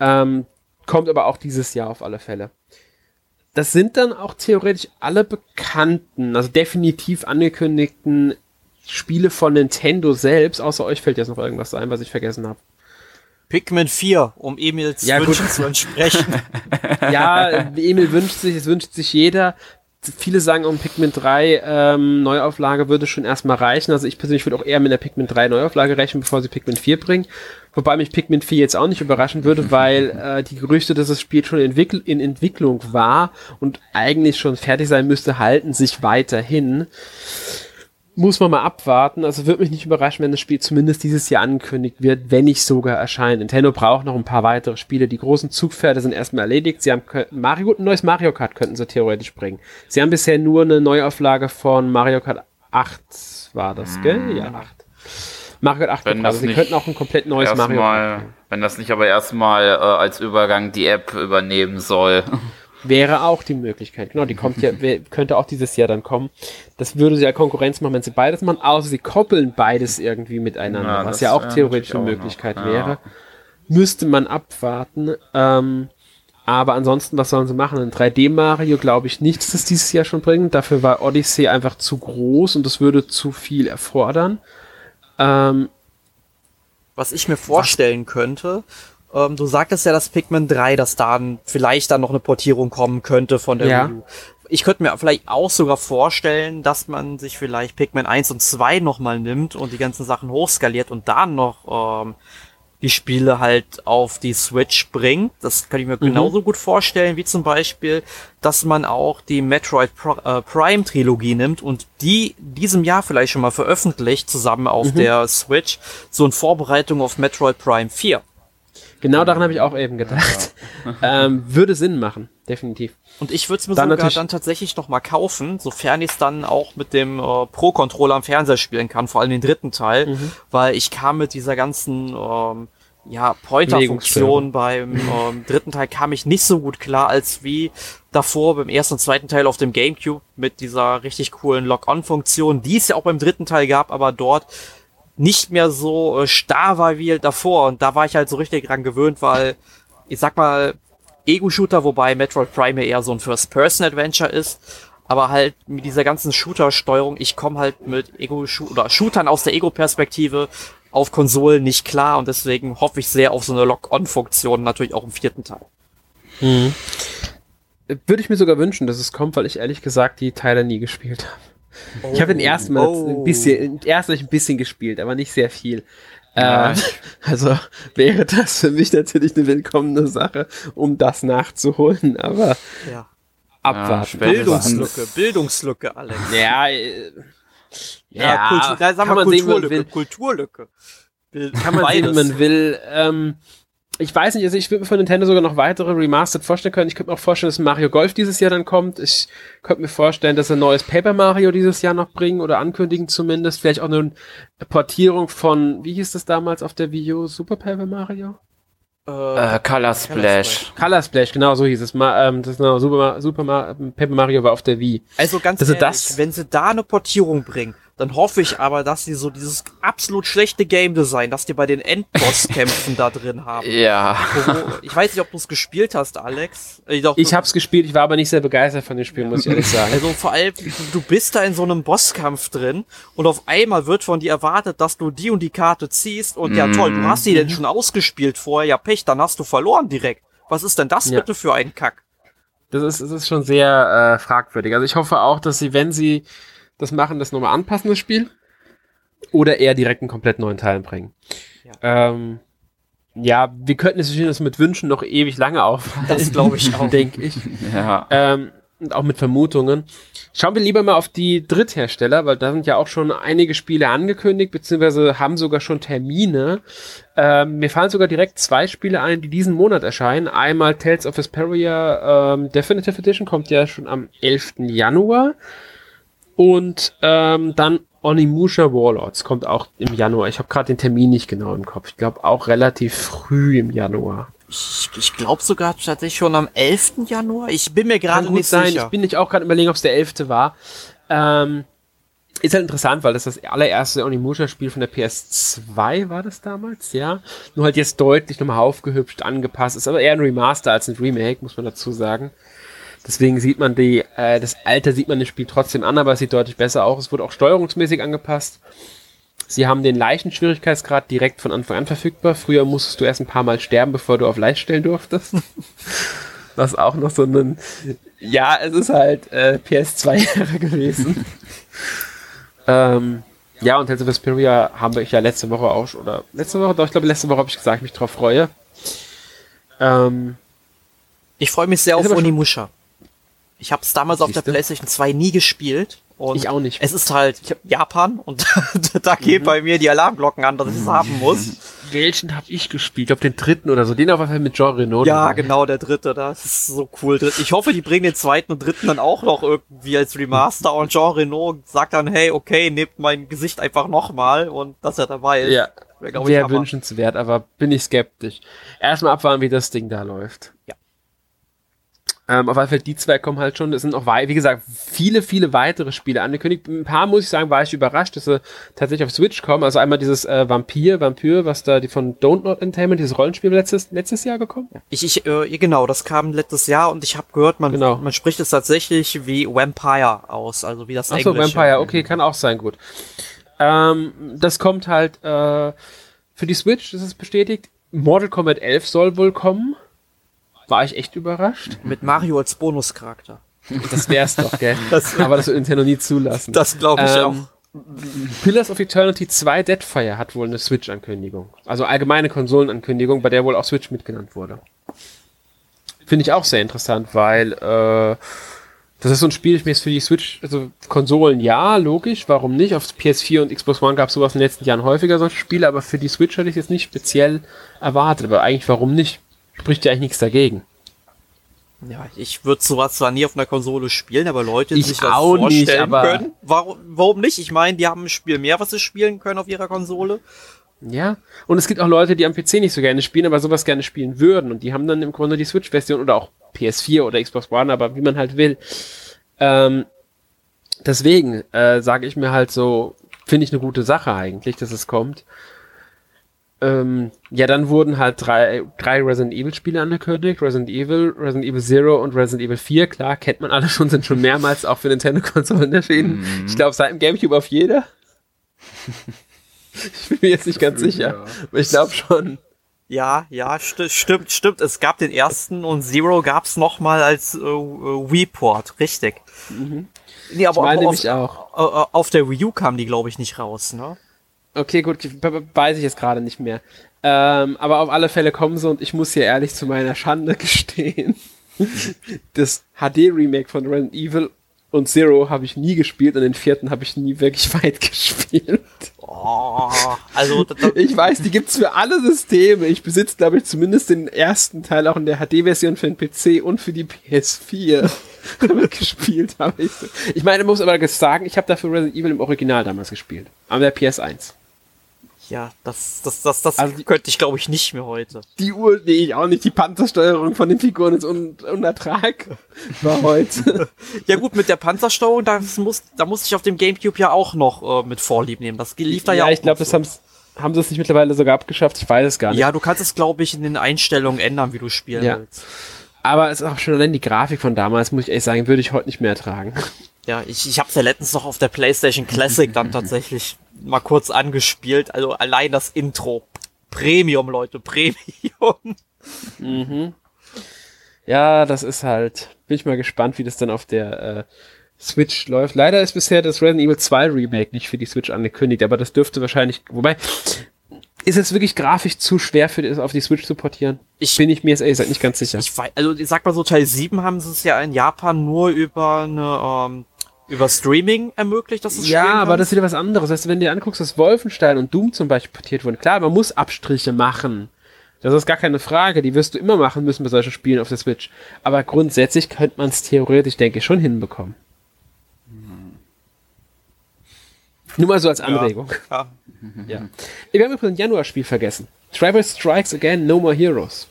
A: Ähm, kommt aber auch dieses Jahr auf alle Fälle. Das sind dann auch theoretisch alle bekannten, also definitiv angekündigten Spiele von Nintendo selbst. Außer euch fällt jetzt noch irgendwas ein, was ich vergessen habe.
B: Pikmin 4, um Emils ja, Wünschen gut. zu entsprechen. <laughs>
A: ja, Emil wünscht sich, es wünscht sich jeder viele sagen, um Pikmin 3 ähm, Neuauflage würde schon erstmal reichen. Also ich persönlich würde auch eher mit der Pikmin 3 Neuauflage rechnen, bevor sie Pikmin 4 bringen. Wobei mich Pikmin 4 jetzt auch nicht überraschen würde, <laughs> weil äh, die Gerüchte, dass das Spiel schon entwickl in Entwicklung war und eigentlich schon fertig sein müsste, halten sich weiterhin muss man mal abwarten. Also würde mich nicht überraschen, wenn das Spiel zumindest dieses Jahr angekündigt wird, wenn nicht sogar erscheint. Nintendo braucht noch ein paar weitere Spiele. Die großen Zugpferde sind erstmal erledigt. Sie haben Mario, ein neues Mario Kart könnten sie theoretisch bringen. Sie haben bisher nur eine Neuauflage von Mario Kart 8 war das, gell? Mhm. Ja, 8. Mario Kart 8
C: wenn also Sie könnten auch ein komplett neues Mario Kart. Wenn das nicht aber erstmal äh, als Übergang die App übernehmen soll.
A: Wäre auch die Möglichkeit. Genau, die kommt ja, könnte auch dieses Jahr dann kommen. Das würde sie ja Konkurrenz machen, wenn sie beides machen, außer sie koppeln beides irgendwie miteinander, ja, was ja auch theoretisch eine Möglichkeit noch. wäre. Müsste man abwarten. Ähm, Aber ansonsten, was sollen sie machen? Ein 3D-Mario glaube ich nicht, dass das dieses Jahr schon bringen. Dafür war Odyssey einfach zu groß und das würde zu viel erfordern. Ähm,
B: was ich mir vorstellen was? könnte, ähm, du sagtest ja, dass Pikmin 3, dass da vielleicht dann noch eine Portierung kommen könnte von der
A: ja.
B: Wii U. Ich könnte mir vielleicht auch sogar vorstellen, dass man sich vielleicht Pikmin 1 und 2 nochmal nimmt und die ganzen Sachen hochskaliert und dann noch ähm, die Spiele halt auf die Switch bringt. Das kann ich mir mhm. genauso gut vorstellen, wie zum Beispiel, dass man auch die Metroid äh, Prime Trilogie nimmt und die diesem Jahr vielleicht schon mal veröffentlicht, zusammen auf mhm. der Switch, so in Vorbereitung auf Metroid Prime 4.
A: Genau daran habe ich auch eben gedacht. Ja. ähm, würde Sinn machen, definitiv.
B: Und ich würde es mir dann sogar dann tatsächlich noch mal kaufen, sofern ich es dann auch mit dem äh, Pro-Controller am Fernseher spielen kann, vor allem den dritten Teil, mhm. weil ich kam mit dieser ganzen ähm, ja, Pointer-Funktion beim ähm, dritten Teil kam ich nicht so gut klar, als wie davor beim ersten und zweiten Teil auf dem Gamecube mit dieser richtig coolen Lock-on-Funktion, die es ja auch beim dritten Teil gab, aber dort nicht mehr so äh, starr war wie davor. Und da war ich halt so richtig dran gewöhnt, weil ich sag mal, Ego-Shooter, wobei Metroid Prime eher so ein First-Person-Adventure ist, aber halt mit dieser ganzen Shooter-Steuerung, ich komme halt mit Ego oder Shootern aus der Ego-Perspektive auf Konsolen nicht klar und deswegen hoffe ich sehr auf so eine Lock-on-Funktion, natürlich auch im vierten Teil.
A: Mhm. Würde ich mir sogar wünschen, dass es kommt, weil ich ehrlich gesagt die Teile nie gespielt habe. Oh, ich habe den ersten Mal oh. ein bisschen, erst ein bisschen gespielt, aber nicht sehr viel. Ja. Äh, also wäre das für mich natürlich eine willkommene Sache, um das nachzuholen, aber
B: ja. abwarten. Ja, Bildungslücke, Bildungslücke, Alex.
A: Ja, äh,
B: ja, ja Kultur, da sagen wir Kulturlücke, Kulturlücke.
A: Kann man sehen, wie man will. Ähm, ich weiß nicht, also ich würde mir von Nintendo sogar noch weitere Remastered vorstellen können. Ich könnte mir auch vorstellen, dass Mario Golf dieses Jahr dann kommt. Ich könnte mir vorstellen, dass ein neues Paper Mario dieses Jahr noch bringen oder ankündigen zumindest. Vielleicht auch eine Portierung von, wie hieß das damals auf der Wii U? Super Paper Mario?
C: Äh, äh, Color Splash.
A: Color Splash, genau so hieß es. Ma, ähm, das ist genau, Super, Super Paper Mario war auf der Wii.
B: Also ganz
A: ehrlich, das,
B: wenn sie da eine Portierung bringen, dann hoffe ich aber, dass sie so dieses absolut schlechte Game Design, das die bei den Endbosskämpfen <laughs> da drin haben.
C: Ja.
B: ich weiß nicht, ob du es gespielt hast, Alex.
A: Ich, doch, ich hab's gespielt, ich war aber nicht sehr begeistert von dem Spiel, muss ich ehrlich <laughs> sagen.
B: Also vor allem, du bist da in so einem Bosskampf drin und auf einmal wird von dir erwartet, dass du die und die Karte ziehst und ja toll, du hast die denn mhm. schon ausgespielt vorher, ja Pech, dann hast du verloren direkt. Was ist denn das ja. bitte für ein Kack?
A: Das ist, das ist schon sehr äh, fragwürdig. Also ich hoffe auch, dass sie, wenn sie das machen, das nochmal anpassen, das Spiel. Oder eher direkt einen komplett neuen Teil bringen. Ja, ähm, ja wir könnten es das mit Wünschen noch ewig lange aufhalten.
B: Das glaube ich auch.
A: denke ich. <laughs>
C: Ja.
A: Ähm, und auch mit Vermutungen. Schauen wir lieber mal auf die Dritthersteller, weil da sind ja auch schon einige Spiele angekündigt, beziehungsweise haben sogar schon Termine. Ähm, mir fallen sogar direkt zwei Spiele ein, die diesen Monat erscheinen. Einmal Tales of Vesperia ähm, Definitive Edition kommt ja schon am 11. Januar. Und ähm, dann Onimusha Warlords kommt auch im Januar. Ich habe gerade den Termin nicht genau im Kopf. Ich glaube auch relativ früh im Januar.
B: Ich, ich glaube sogar tatsächlich schon am 11. Januar. Ich bin mir gerade nicht sein. sicher.
A: Ich bin nicht auch gerade überlegen, ob es der 11. war. Ähm, ist halt interessant, weil das das allererste Onimusha-Spiel von der PS2 war das damals, ja. Nur halt jetzt deutlich nochmal aufgehübscht, angepasst. Ist aber eher ein Remaster als ein Remake, muss man dazu sagen. Deswegen sieht man die, äh, das Alter sieht man das Spiel trotzdem an, aber es sieht deutlich besser aus. Es wurde auch steuerungsmäßig angepasst. Sie haben den leichten Schwierigkeitsgrad direkt von Anfang an verfügbar. Früher musstest du erst ein paar Mal sterben, bevor du auf leicht stellen durftest. <laughs> Was auch noch so ein, ja, es ist halt äh, PS2-Ära gewesen. ähm, ja, und Tales of Vesperia haben ich ja letzte Woche auch, oder letzte Woche, doch, ich glaube, letzte Woche habe ich gesagt, mich drauf freue.
B: Ähm, ich freue mich sehr auf Onimusha. Ich habe es damals Siehste? auf der PlayStation 2 nie gespielt.
A: Und ich auch nicht.
B: Es ist halt Japan und <laughs> da geht mhm. bei mir die Alarmglocken an, dass ich es haben muss.
A: Welchen habe ich gespielt? Ich glaube den dritten oder so. Den auf jeden Fall mit Jean Renault.
B: Ja, genau, der dritte. Das ist so cool. Ich hoffe, die bringen den zweiten und dritten dann auch noch irgendwie als Remaster und Jean Renault sagt dann, hey, okay, nehmt mein Gesicht einfach nochmal und dass er dabei ist.
A: Ja, wäre wünschenswert, aber bin ich skeptisch. Erstmal abwarten, wie das Ding da läuft.
B: Ja.
A: Ähm, auf jeden Fall die zwei kommen halt schon. Es sind noch, wie gesagt, viele, viele weitere Spiele angekündigt. Ein paar, muss ich sagen, war ich überrascht, dass sie tatsächlich auf Switch kommen. Also einmal dieses äh, Vampir, Vampir, was da die von Don't Not Entertainment, dieses Rollenspiel letztes, letztes Jahr gekommen.
B: Ich, ich, äh, genau, das kam letztes Jahr und ich habe gehört, man, genau. man spricht es tatsächlich wie Vampire aus, also wie das
A: Ach so, Englische. Vampire, okay, kann auch sein, gut. Ähm, das kommt halt äh, für die Switch, das ist bestätigt. Mortal Kombat 11 soll wohl kommen war ich echt überrascht.
B: Mit Mario als Bonuscharakter.
A: Das wär's doch, gell? <laughs> Das, Aber das wird Nintendo nie zulassen.
B: Das glaube ich ähm, auch.
A: Pillars of Eternity 2 Deadfire hat wohl eine Switch-Ankündigung. Also allgemeine Konsolenankündigung, bei der wohl auch Switch mitgenannt wurde. Finde ich auch sehr interessant, weil äh, das ist so ein Spiel, ich mir jetzt für die Switch, also Konsolen ja, logisch, warum nicht? Auf PS4 und Xbox One gab es sowas in den letzten Jahren häufiger solche Spiele, aber für die Switch hatte ich jetzt nicht speziell erwartet. Aber eigentlich warum nicht? Spricht ja eigentlich nichts dagegen.
B: Ja, ich würde sowas zwar nie auf einer Konsole spielen, aber Leute, die sich das vorstellen nicht, können, warum, warum nicht? Ich meine, die haben ein Spiel mehr, was sie spielen können auf ihrer Konsole.
A: Ja, und es gibt auch Leute, die am PC nicht so gerne spielen, aber sowas gerne spielen würden. Und die haben dann im Grunde die Switch-Version oder auch PS4 oder Xbox One, aber wie man halt will. Ähm, deswegen äh, sage ich mir halt so, finde ich eine gute Sache eigentlich, dass es kommt. Ähm, ja, dann wurden halt drei, drei Resident Evil Spiele angekündigt. Resident Evil, Resident Evil Zero und Resident Evil 4. Klar, kennt man alle schon, sind schon mehrmals auch für Nintendo-Konsolen erschienen. Mm. Ich glaube, seit dem Gamecube auf jeder. <laughs> ich bin mir jetzt nicht ganz sicher, ja. aber ich glaube schon.
B: Ja, ja, st stimmt, stimmt. Es gab den ersten und Zero gab's noch mal als äh, Wii-Port, richtig. Mhm. Nee, aber, ich meine aber auf, auch. auf der Wii U kam die, glaube ich, nicht raus, ne?
A: Okay, gut, weiß ich jetzt gerade nicht mehr. Ähm, aber auf alle Fälle kommen sie und ich muss hier ehrlich zu meiner Schande <laughs> gestehen. das HD-Remake von Resident Evil und Zero habe ich nie gespielt und den vierten habe ich nie wirklich <laughs> weit gespielt. Oh, also ich weiß, die gibt's für alle Systeme. Ich besitze, glaube ich, zumindest den ersten Teil auch in der HD-Version für den PC und für die PS4 <laughs> gespielt habe ich. Ich meine, muss aber sagen, ich habe dafür Resident Evil im Original damals gespielt, an der PS1.
B: Ja, das, das, das, das also könnte ich, glaube ich, nicht mehr heute.
A: Die Uhr, nee, ich auch nicht. Die Panzersteuerung von den Figuren ist un unertrag <laughs> war heute.
B: ja gut, mit der Panzersteuerung, da muss, da muss ich auf dem Gamecube ja auch noch äh, mit Vorlieb nehmen. Das lief da ja,
A: ja auch. ich glaube, das so. haben sie es nicht mittlerweile sogar abgeschafft. Ich weiß es gar nicht.
B: Ja, du kannst es, glaube ich, in den Einstellungen ändern, wie du spielen ja. willst.
A: Aber es ist auch schon allein die Grafik von damals, muss ich ehrlich sagen, würde ich heute nicht mehr ertragen.
B: Ja, ich, ich habe es ja letztens noch auf der PlayStation Classic dann <laughs> tatsächlich mal kurz angespielt. Also allein das Intro. Premium, Leute, Premium.
A: Mhm. Ja, das ist halt. Bin ich mal gespannt, wie das dann auf der äh, Switch läuft. Leider ist bisher das Resident Evil 2 Remake nicht für die Switch angekündigt, aber das dürfte wahrscheinlich. Wobei, ist es wirklich grafisch zu schwer für das auf die Switch zu portieren? Ich bin ich mir jetzt ehrlich gesagt nicht ganz sicher.
B: Ich weiß, also ich sag mal so, Teil 7 haben sie es ja in Japan nur über eine ähm, über Streaming ermöglicht, dass es
A: Ja, aber das ist wieder was anderes. Weißt du, wenn du dir anguckst, dass Wolfenstein und Doom zum Beispiel portiert wurden, klar, man muss Abstriche machen. Das ist gar keine Frage, die wirst du immer machen müssen bei solchen Spielen auf der Switch. Aber grundsätzlich könnte man es theoretisch, denke ich, schon hinbekommen. Hm. Nur mal so als Anregung. Ja. ja. ja. Wir haben übrigens ein Januar-Spiel vergessen. Travis Strikes Again, No More Heroes.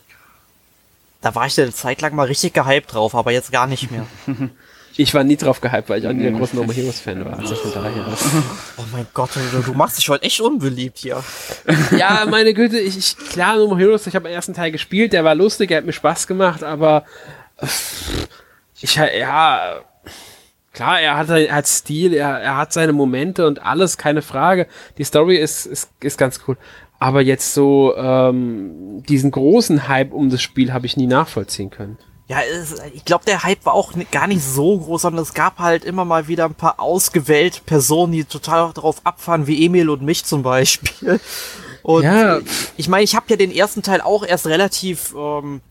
B: Da war ich eine Zeit lang mal richtig gehypt drauf, aber jetzt gar nicht mehr. <laughs>
A: Ich war nie drauf gehypt, weil ich auch nie der große No More Heroes Fan war. Also von daher.
B: Oh mein Gott, du, machst dich heute echt unbeliebt hier.
A: Ja, meine Güte, ich, ich klar, No More Heroes, ich habe den ersten Teil gespielt, der war lustig, der hat mir Spaß gemacht, aber ich ja, klar, er hat, er hat Stil, er, er hat seine Momente und alles, keine Frage. Die Story ist, ist, ist ganz cool. Aber jetzt so ähm, diesen großen Hype um das Spiel habe ich nie nachvollziehen können.
B: Ja, es, ich glaube, der Hype war auch gar nicht so groß, sondern es gab halt immer mal wieder ein paar ausgewählte Personen, die total darauf abfahren, wie Emil und mich zum Beispiel. Und ja. ich meine, ich habe ja den ersten Teil auch erst relativ, ähm,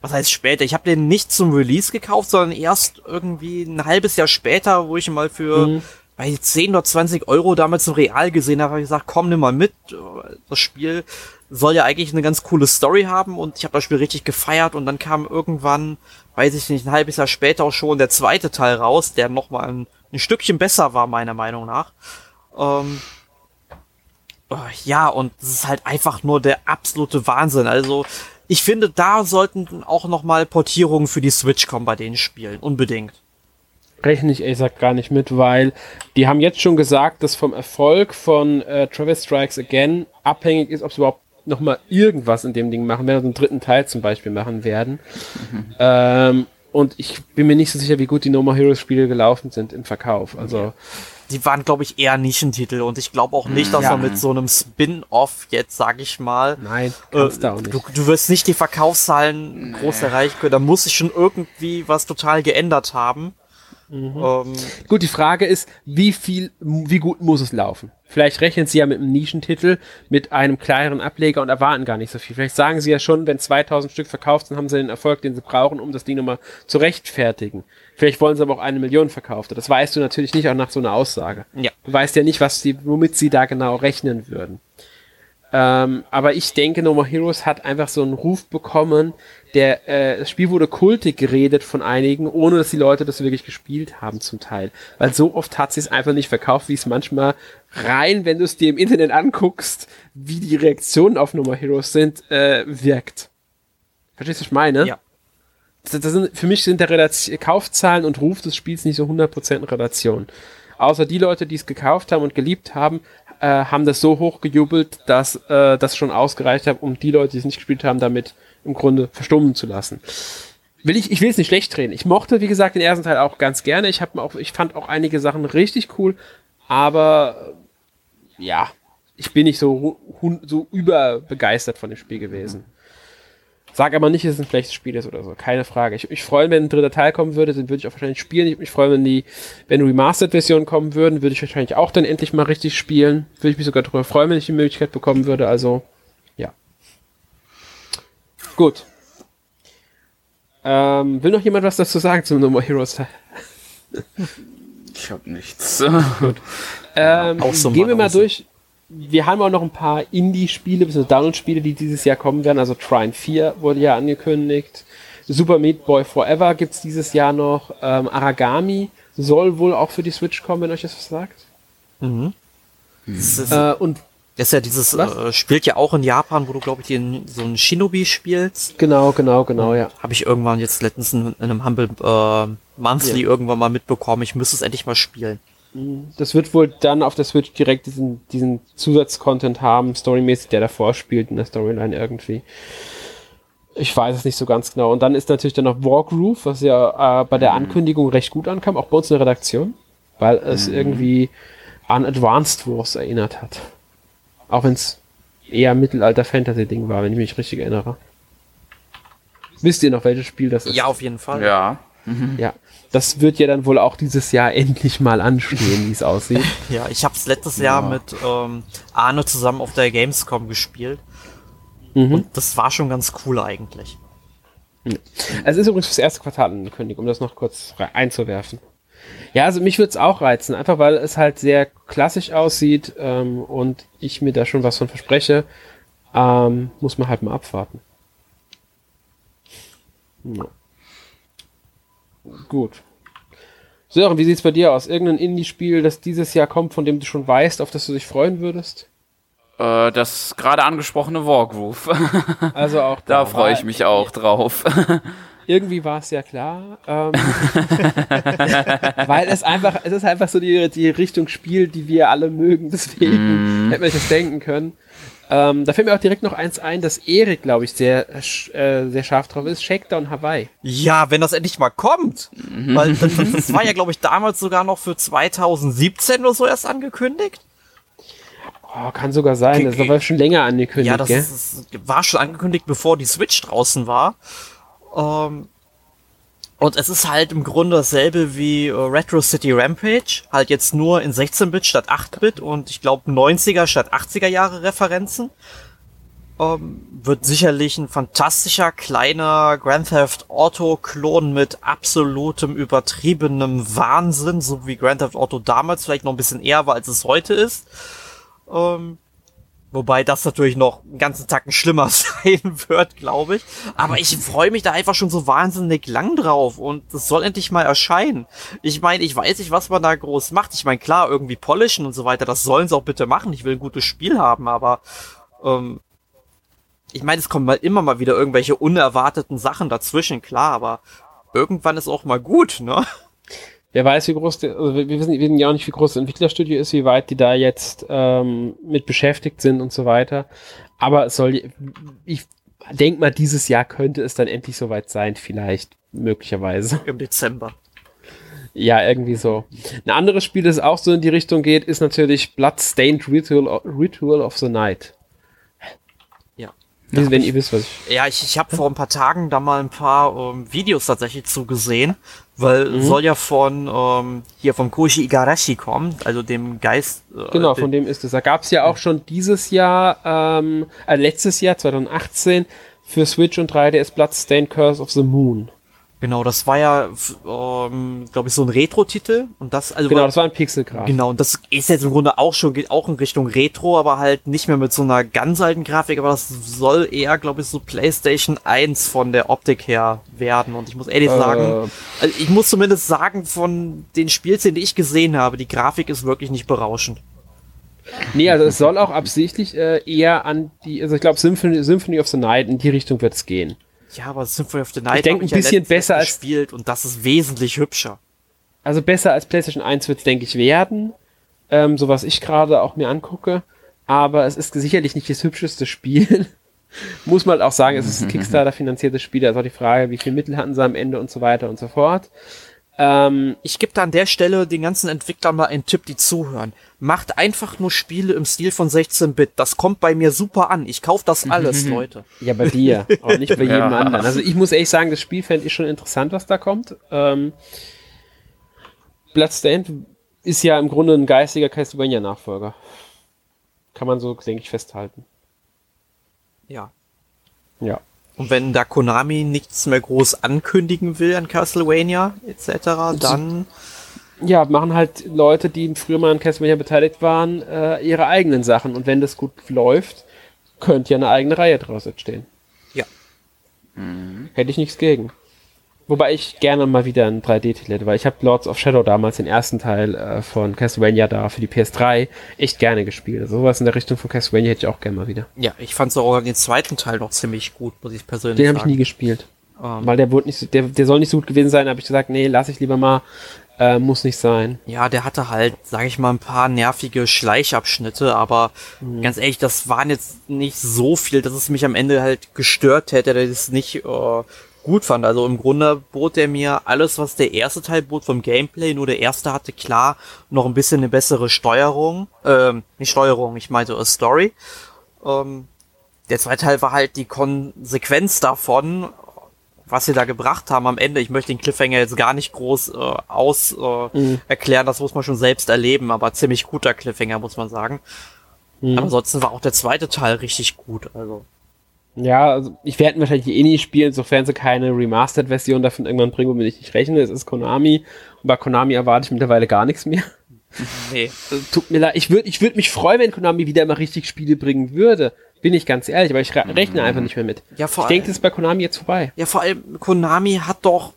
B: was heißt später? Ich habe den nicht zum Release gekauft, sondern erst irgendwie ein halbes Jahr später, wo ich ihn mal für mhm. Bei 10 oder 20 Euro damals im Real gesehen habe, habe ich gesagt, komm, nimm mal mit. Das Spiel soll ja eigentlich eine ganz coole Story haben und ich habe das Spiel richtig gefeiert und dann kam irgendwann, weiß ich nicht, ein halbes Jahr später auch schon der zweite Teil raus, der nochmal ein, ein Stückchen besser war, meiner Meinung nach. Ähm, ja, und es ist halt einfach nur der absolute Wahnsinn. Also, ich finde, da sollten auch noch mal Portierungen für die Switch kommen bei den Spielen. Unbedingt.
A: Rechne ich ehrlich gesagt gar nicht mit, weil die haben jetzt schon gesagt, dass vom Erfolg von äh, Travis Strikes Again abhängig ist, ob sie überhaupt noch mal irgendwas in dem Ding machen werden, also einen dritten Teil zum Beispiel machen werden. Mhm. Ähm, und ich bin mir nicht so sicher, wie gut die No More Heroes Spiele gelaufen sind im Verkauf. Also
B: die waren, glaube ich, eher Nischentitel und ich glaube auch nicht, dass ja. man mit so einem Spin-off jetzt, sag ich mal,
A: Nein, äh, du,
B: du, du, wirst nicht die Verkaufszahlen nee. groß erreichen können. Da muss sich schon irgendwie was total geändert haben.
A: Mhm. Ähm, gut, die Frage ist, wie viel, wie gut muss es laufen? Vielleicht rechnen sie ja mit einem Nischentitel, mit einem kleineren Ableger und erwarten gar nicht so viel. Vielleicht sagen sie ja schon, wenn 2000 Stück verkauft sind, haben sie den Erfolg, den sie brauchen, um das Ding nochmal zu rechtfertigen. Vielleicht wollen sie aber auch eine Million verkauft. Das weißt du natürlich nicht auch nach so einer Aussage. Ja. Du weißt ja nicht, was sie, womit sie da genau rechnen würden. Ähm, aber ich denke, No More Heroes hat einfach so einen Ruf bekommen, der, äh, das Spiel wurde kultig geredet von einigen, ohne dass die Leute das wirklich gespielt haben zum Teil. Weil so oft hat sie es einfach nicht verkauft, wie es manchmal rein, wenn du es dir im Internet anguckst, wie die Reaktionen auf No More Heroes sind, äh, wirkt. Verstehst du, was ich meine? Ja. Das, das sind, für mich sind der Relation, Kaufzahlen und Ruf des Spiels nicht so 100% in Relation. Außer die Leute, die es gekauft haben und geliebt haben, äh, haben das so hoch gejubelt, dass äh, das schon ausgereicht hat, um die Leute, die es nicht gespielt haben, damit im Grunde verstummen zu lassen. Will ich, ich will es nicht schlecht drehen. Ich mochte, wie gesagt, den ersten Teil auch ganz gerne. Ich habe auch, ich fand auch einige Sachen richtig cool, aber ja, ich bin nicht so, so überbegeistert von dem Spiel gewesen. Sag aber nicht, dass es ein schlechtes Spiel ist oder so. Keine Frage. Ich, freue mich, wenn ein dritter Teil kommen würde, dann würde ich auch wahrscheinlich spielen. Ich mich freuen, wenn die, wenn Remastered-Versionen kommen würden, würde ich wahrscheinlich auch dann endlich mal richtig spielen. Würde ich mich sogar darüber freuen, wenn ich die Möglichkeit bekommen würde. Also. Gut. Ähm, will noch jemand was dazu sagen zum No More Heroes Teil?
C: ich hab nichts.
A: Gut. Ähm, gehen wir mal durch wir haben auch noch ein paar Indie-Spiele, bzw. Download-Spiele, die dieses Jahr kommen werden. Also Trine 4 wurde ja angekündigt. Super Meat Boy Forever gibt es dieses Jahr noch. Ähm, Aragami soll wohl auch für die Switch kommen, wenn euch das was sagt. Mhm.
B: Ist, äh, und das ist ja dieses, äh, spielt ja auch in Japan, wo du, glaube ich, den, so ein Shinobi spielst.
A: Genau, genau, genau, ja.
B: Habe ich irgendwann jetzt letztens in, in einem Humble äh, Monthly ja. irgendwann mal mitbekommen. Ich müsste es endlich mal spielen.
A: Das wird wohl dann auf der Switch direkt diesen, diesen Zusatzcontent haben, storymäßig, der davor spielt in der Storyline irgendwie. Ich weiß es nicht so ganz genau. Und dann ist natürlich dann noch Wargroove, was ja äh, bei der mhm. Ankündigung recht gut ankam, auch bei uns in der Redaktion, weil es mhm. irgendwie an Advanced Wars erinnert hat. Auch wenn es eher Mittelalter-Fantasy-Ding war, wenn ich mich richtig erinnere. Wisst ihr noch, welches Spiel das ist?
B: Ja, auf jeden Fall.
C: Ja.
A: Mhm. Ja das wird ja dann wohl auch dieses Jahr endlich mal anstehen, wie es aussieht. <laughs>
B: ja, ich habe es letztes ja. Jahr mit ähm, Arne zusammen auf der Gamescom gespielt. Mhm. Und das war schon ganz cool eigentlich.
A: Es ist übrigens fürs erste Quartal angekündigt, um das noch kurz einzuwerfen. Ja, also mich würde es auch reizen, einfach weil es halt sehr klassisch aussieht ähm, und ich mir da schon was von verspreche. Ähm, muss man halt mal abwarten. Ja. Gut. Sören, wie sieht's bei dir aus? Irgendein Indie-Spiel, das dieses Jahr kommt, von dem du schon weißt, auf das du dich freuen würdest?
C: Äh, das gerade angesprochene Wargroove.
A: Also auch <laughs>
C: da, da freue ich mich auch drauf. <laughs>
A: Irgendwie war es ja klar, ähm, <laughs> weil es einfach, es ist einfach so die, die Richtung Spiel, die wir alle mögen. Deswegen mm. hätte man sich das denken können. Ähm, da fällt mir auch direkt noch eins ein, dass Erik, glaube ich, sehr, äh, sehr scharf drauf ist. Shakedown Hawaii.
B: Ja, wenn das endlich mal kommt. Mhm. Weil das, das war ja, glaube ich, damals sogar noch für 2017 oder so erst angekündigt.
A: Oh, kann sogar sein. Das war schon länger angekündigt. Ja, das gell? Ist,
B: war schon angekündigt, bevor die Switch draußen war. Ähm, und es ist halt im Grunde dasselbe wie äh, Retro City Rampage, halt jetzt nur in 16-Bit statt 8-Bit und ich glaube 90er statt 80er Jahre Referenzen. Ähm, wird sicherlich ein fantastischer kleiner Grand Theft Auto Klon mit absolutem übertriebenem Wahnsinn, so wie Grand Theft Auto damals vielleicht noch ein bisschen eher war, als es heute ist. Ähm, Wobei das natürlich noch einen ganzen Tacken schlimmer <laughs> sein wird, glaube ich. Aber ich freue mich da einfach schon so wahnsinnig lang drauf und das soll endlich mal erscheinen. Ich meine, ich weiß nicht, was man da groß macht. Ich meine, klar, irgendwie polischen und so weiter, das sollen sie auch bitte machen. Ich will ein gutes Spiel haben, aber ähm, ich meine, es kommen mal immer mal wieder irgendwelche unerwarteten Sachen dazwischen, klar, aber irgendwann ist auch mal gut, ne?
A: Wer weiß, wie groß der, also wir wissen, wir wissen ja auch nicht, wie groß das Entwicklerstudio ist, wie weit die da jetzt ähm, mit beschäftigt sind und so weiter. Aber es soll, ich denke mal, dieses Jahr könnte es dann endlich soweit sein, vielleicht, möglicherweise.
B: Im Dezember.
A: Ja, irgendwie so. Ein anderes Spiel, das auch so in die Richtung geht, ist natürlich Bloodstained Ritual, Ritual of the Night.
B: Ja, wenn ihr wisst, was ich. Ja, ich, ich habe vor ein paar Tagen da mal ein paar ähm, Videos tatsächlich zugesehen, weil mhm. soll ja von ähm, hier vom Koji Igarashi kommen, also dem Geist.
A: Äh, genau, von dem ist es. Da gab es ja auch schon dieses Jahr, ähm, äh, letztes Jahr 2018 für Switch und 3DS Bloodstained Curse of the Moon.
B: Genau, das war ja, ähm, glaube ich, so ein Retro-Titel und das, also
A: genau, das war ein Pixel-Grafik.
B: Genau, und das ist jetzt im Grunde auch schon geht auch in Richtung Retro, aber halt nicht mehr mit so einer ganz alten Grafik, aber das soll eher, glaube ich, so PlayStation 1 von der Optik her werden. Und ich muss ehrlich äh. sagen, also ich muss zumindest sagen, von den Spielszenen, die ich gesehen habe, die Grafik ist wirklich nicht berauschend.
A: Nee, also es soll auch absichtlich äh, eher an die, also ich glaube Symphony, Symphony of the Night in die Richtung wird es gehen.
B: Ja, aber Symphony of the Night
A: ich denke ein bisschen ja besser als
B: gespielt und das ist wesentlich hübscher.
A: Also besser als PlayStation 1 wird es, denke ich, werden. Ähm, so was ich gerade auch mir angucke. Aber es ist sicherlich nicht das hübscheste Spiel. <laughs> Muss man halt auch sagen, es ist ein <laughs> Kickstarter-finanziertes Spiel. Da ist auch die Frage, wie viel Mittel hatten sie am Ende und so weiter und so fort.
B: Ähm, ich gebe da an der Stelle den ganzen Entwicklern mal einen Tipp, die zuhören. Macht einfach nur Spiele im Stil von 16-Bit. Das kommt bei mir super an. Ich kaufe das alles, Leute.
A: Ja, bei dir, <laughs> aber nicht bei jedem ja. anderen. Also ich muss ehrlich sagen, das Spiel fände ich schon interessant, was da kommt. Ähm, Bloodstained ist ja im Grunde ein geistiger Castlevania-Nachfolger. Kann man so, denke ich, festhalten.
B: Ja.
A: Ja.
B: Und wenn da Konami nichts mehr groß ankündigen will an Castlevania etc., dann.
A: Ja, machen halt Leute, die früher mal an Castlevania beteiligt waren, äh, ihre eigenen Sachen. Und wenn das gut läuft, könnte ja eine eigene Reihe draus entstehen.
B: Ja.
A: Mhm. Hätte ich nichts gegen. Wobei ich gerne mal wieder einen 3D-Titel hätte, weil ich habe Lords of Shadow damals den ersten Teil äh, von Castlevania da für die PS3 echt gerne gespielt. Sowas in der Richtung von Castlevania hätte ich auch gerne mal wieder.
B: Ja, ich fand sogar den zweiten Teil noch ziemlich gut, muss ich persönlich
A: den sagen. Den habe ich nie gespielt. Um. Ähm. Weil der wurde nicht, der, der soll nicht so gut gewesen sein, habe ich gesagt, nee, lass ich lieber mal. Äh, muss nicht sein.
B: Ja, der hatte halt, sag ich mal, ein paar nervige Schleichabschnitte, aber mhm. ganz ehrlich, das waren jetzt nicht so viel, dass es mich am Ende halt gestört hätte, dass es nicht äh, gut fand. Also im Grunde bot er mir alles, was der erste Teil bot vom Gameplay, nur der erste hatte klar noch ein bisschen eine bessere Steuerung. Ähm, nicht Steuerung, ich meinte a Story. Ähm, der zweite Teil war halt die Konsequenz davon, was sie da gebracht haben am Ende. Ich möchte den Cliffhanger jetzt gar nicht groß äh, aus äh, mhm. erklären, das muss man schon selbst erleben, aber ziemlich guter Cliffhanger, muss man sagen. Mhm. Aber ansonsten war auch der zweite Teil richtig gut, also.
A: Ja, also ich werde wahrscheinlich eh nie spielen, sofern sie keine Remastered-Version davon irgendwann bringen, womit ich nicht rechne. Es ist Konami. Und bei Konami erwarte ich mittlerweile gar nichts mehr. Nee. Also, tut mir leid. Ich würde ich würd mich freuen, wenn Konami wieder mal richtig Spiele bringen würde. Bin ich ganz ehrlich, aber ich rechne einfach nicht mehr mit.
B: Ja, vor
A: ich denke, das ist bei Konami jetzt vorbei.
B: Ja, vor allem, Konami hat doch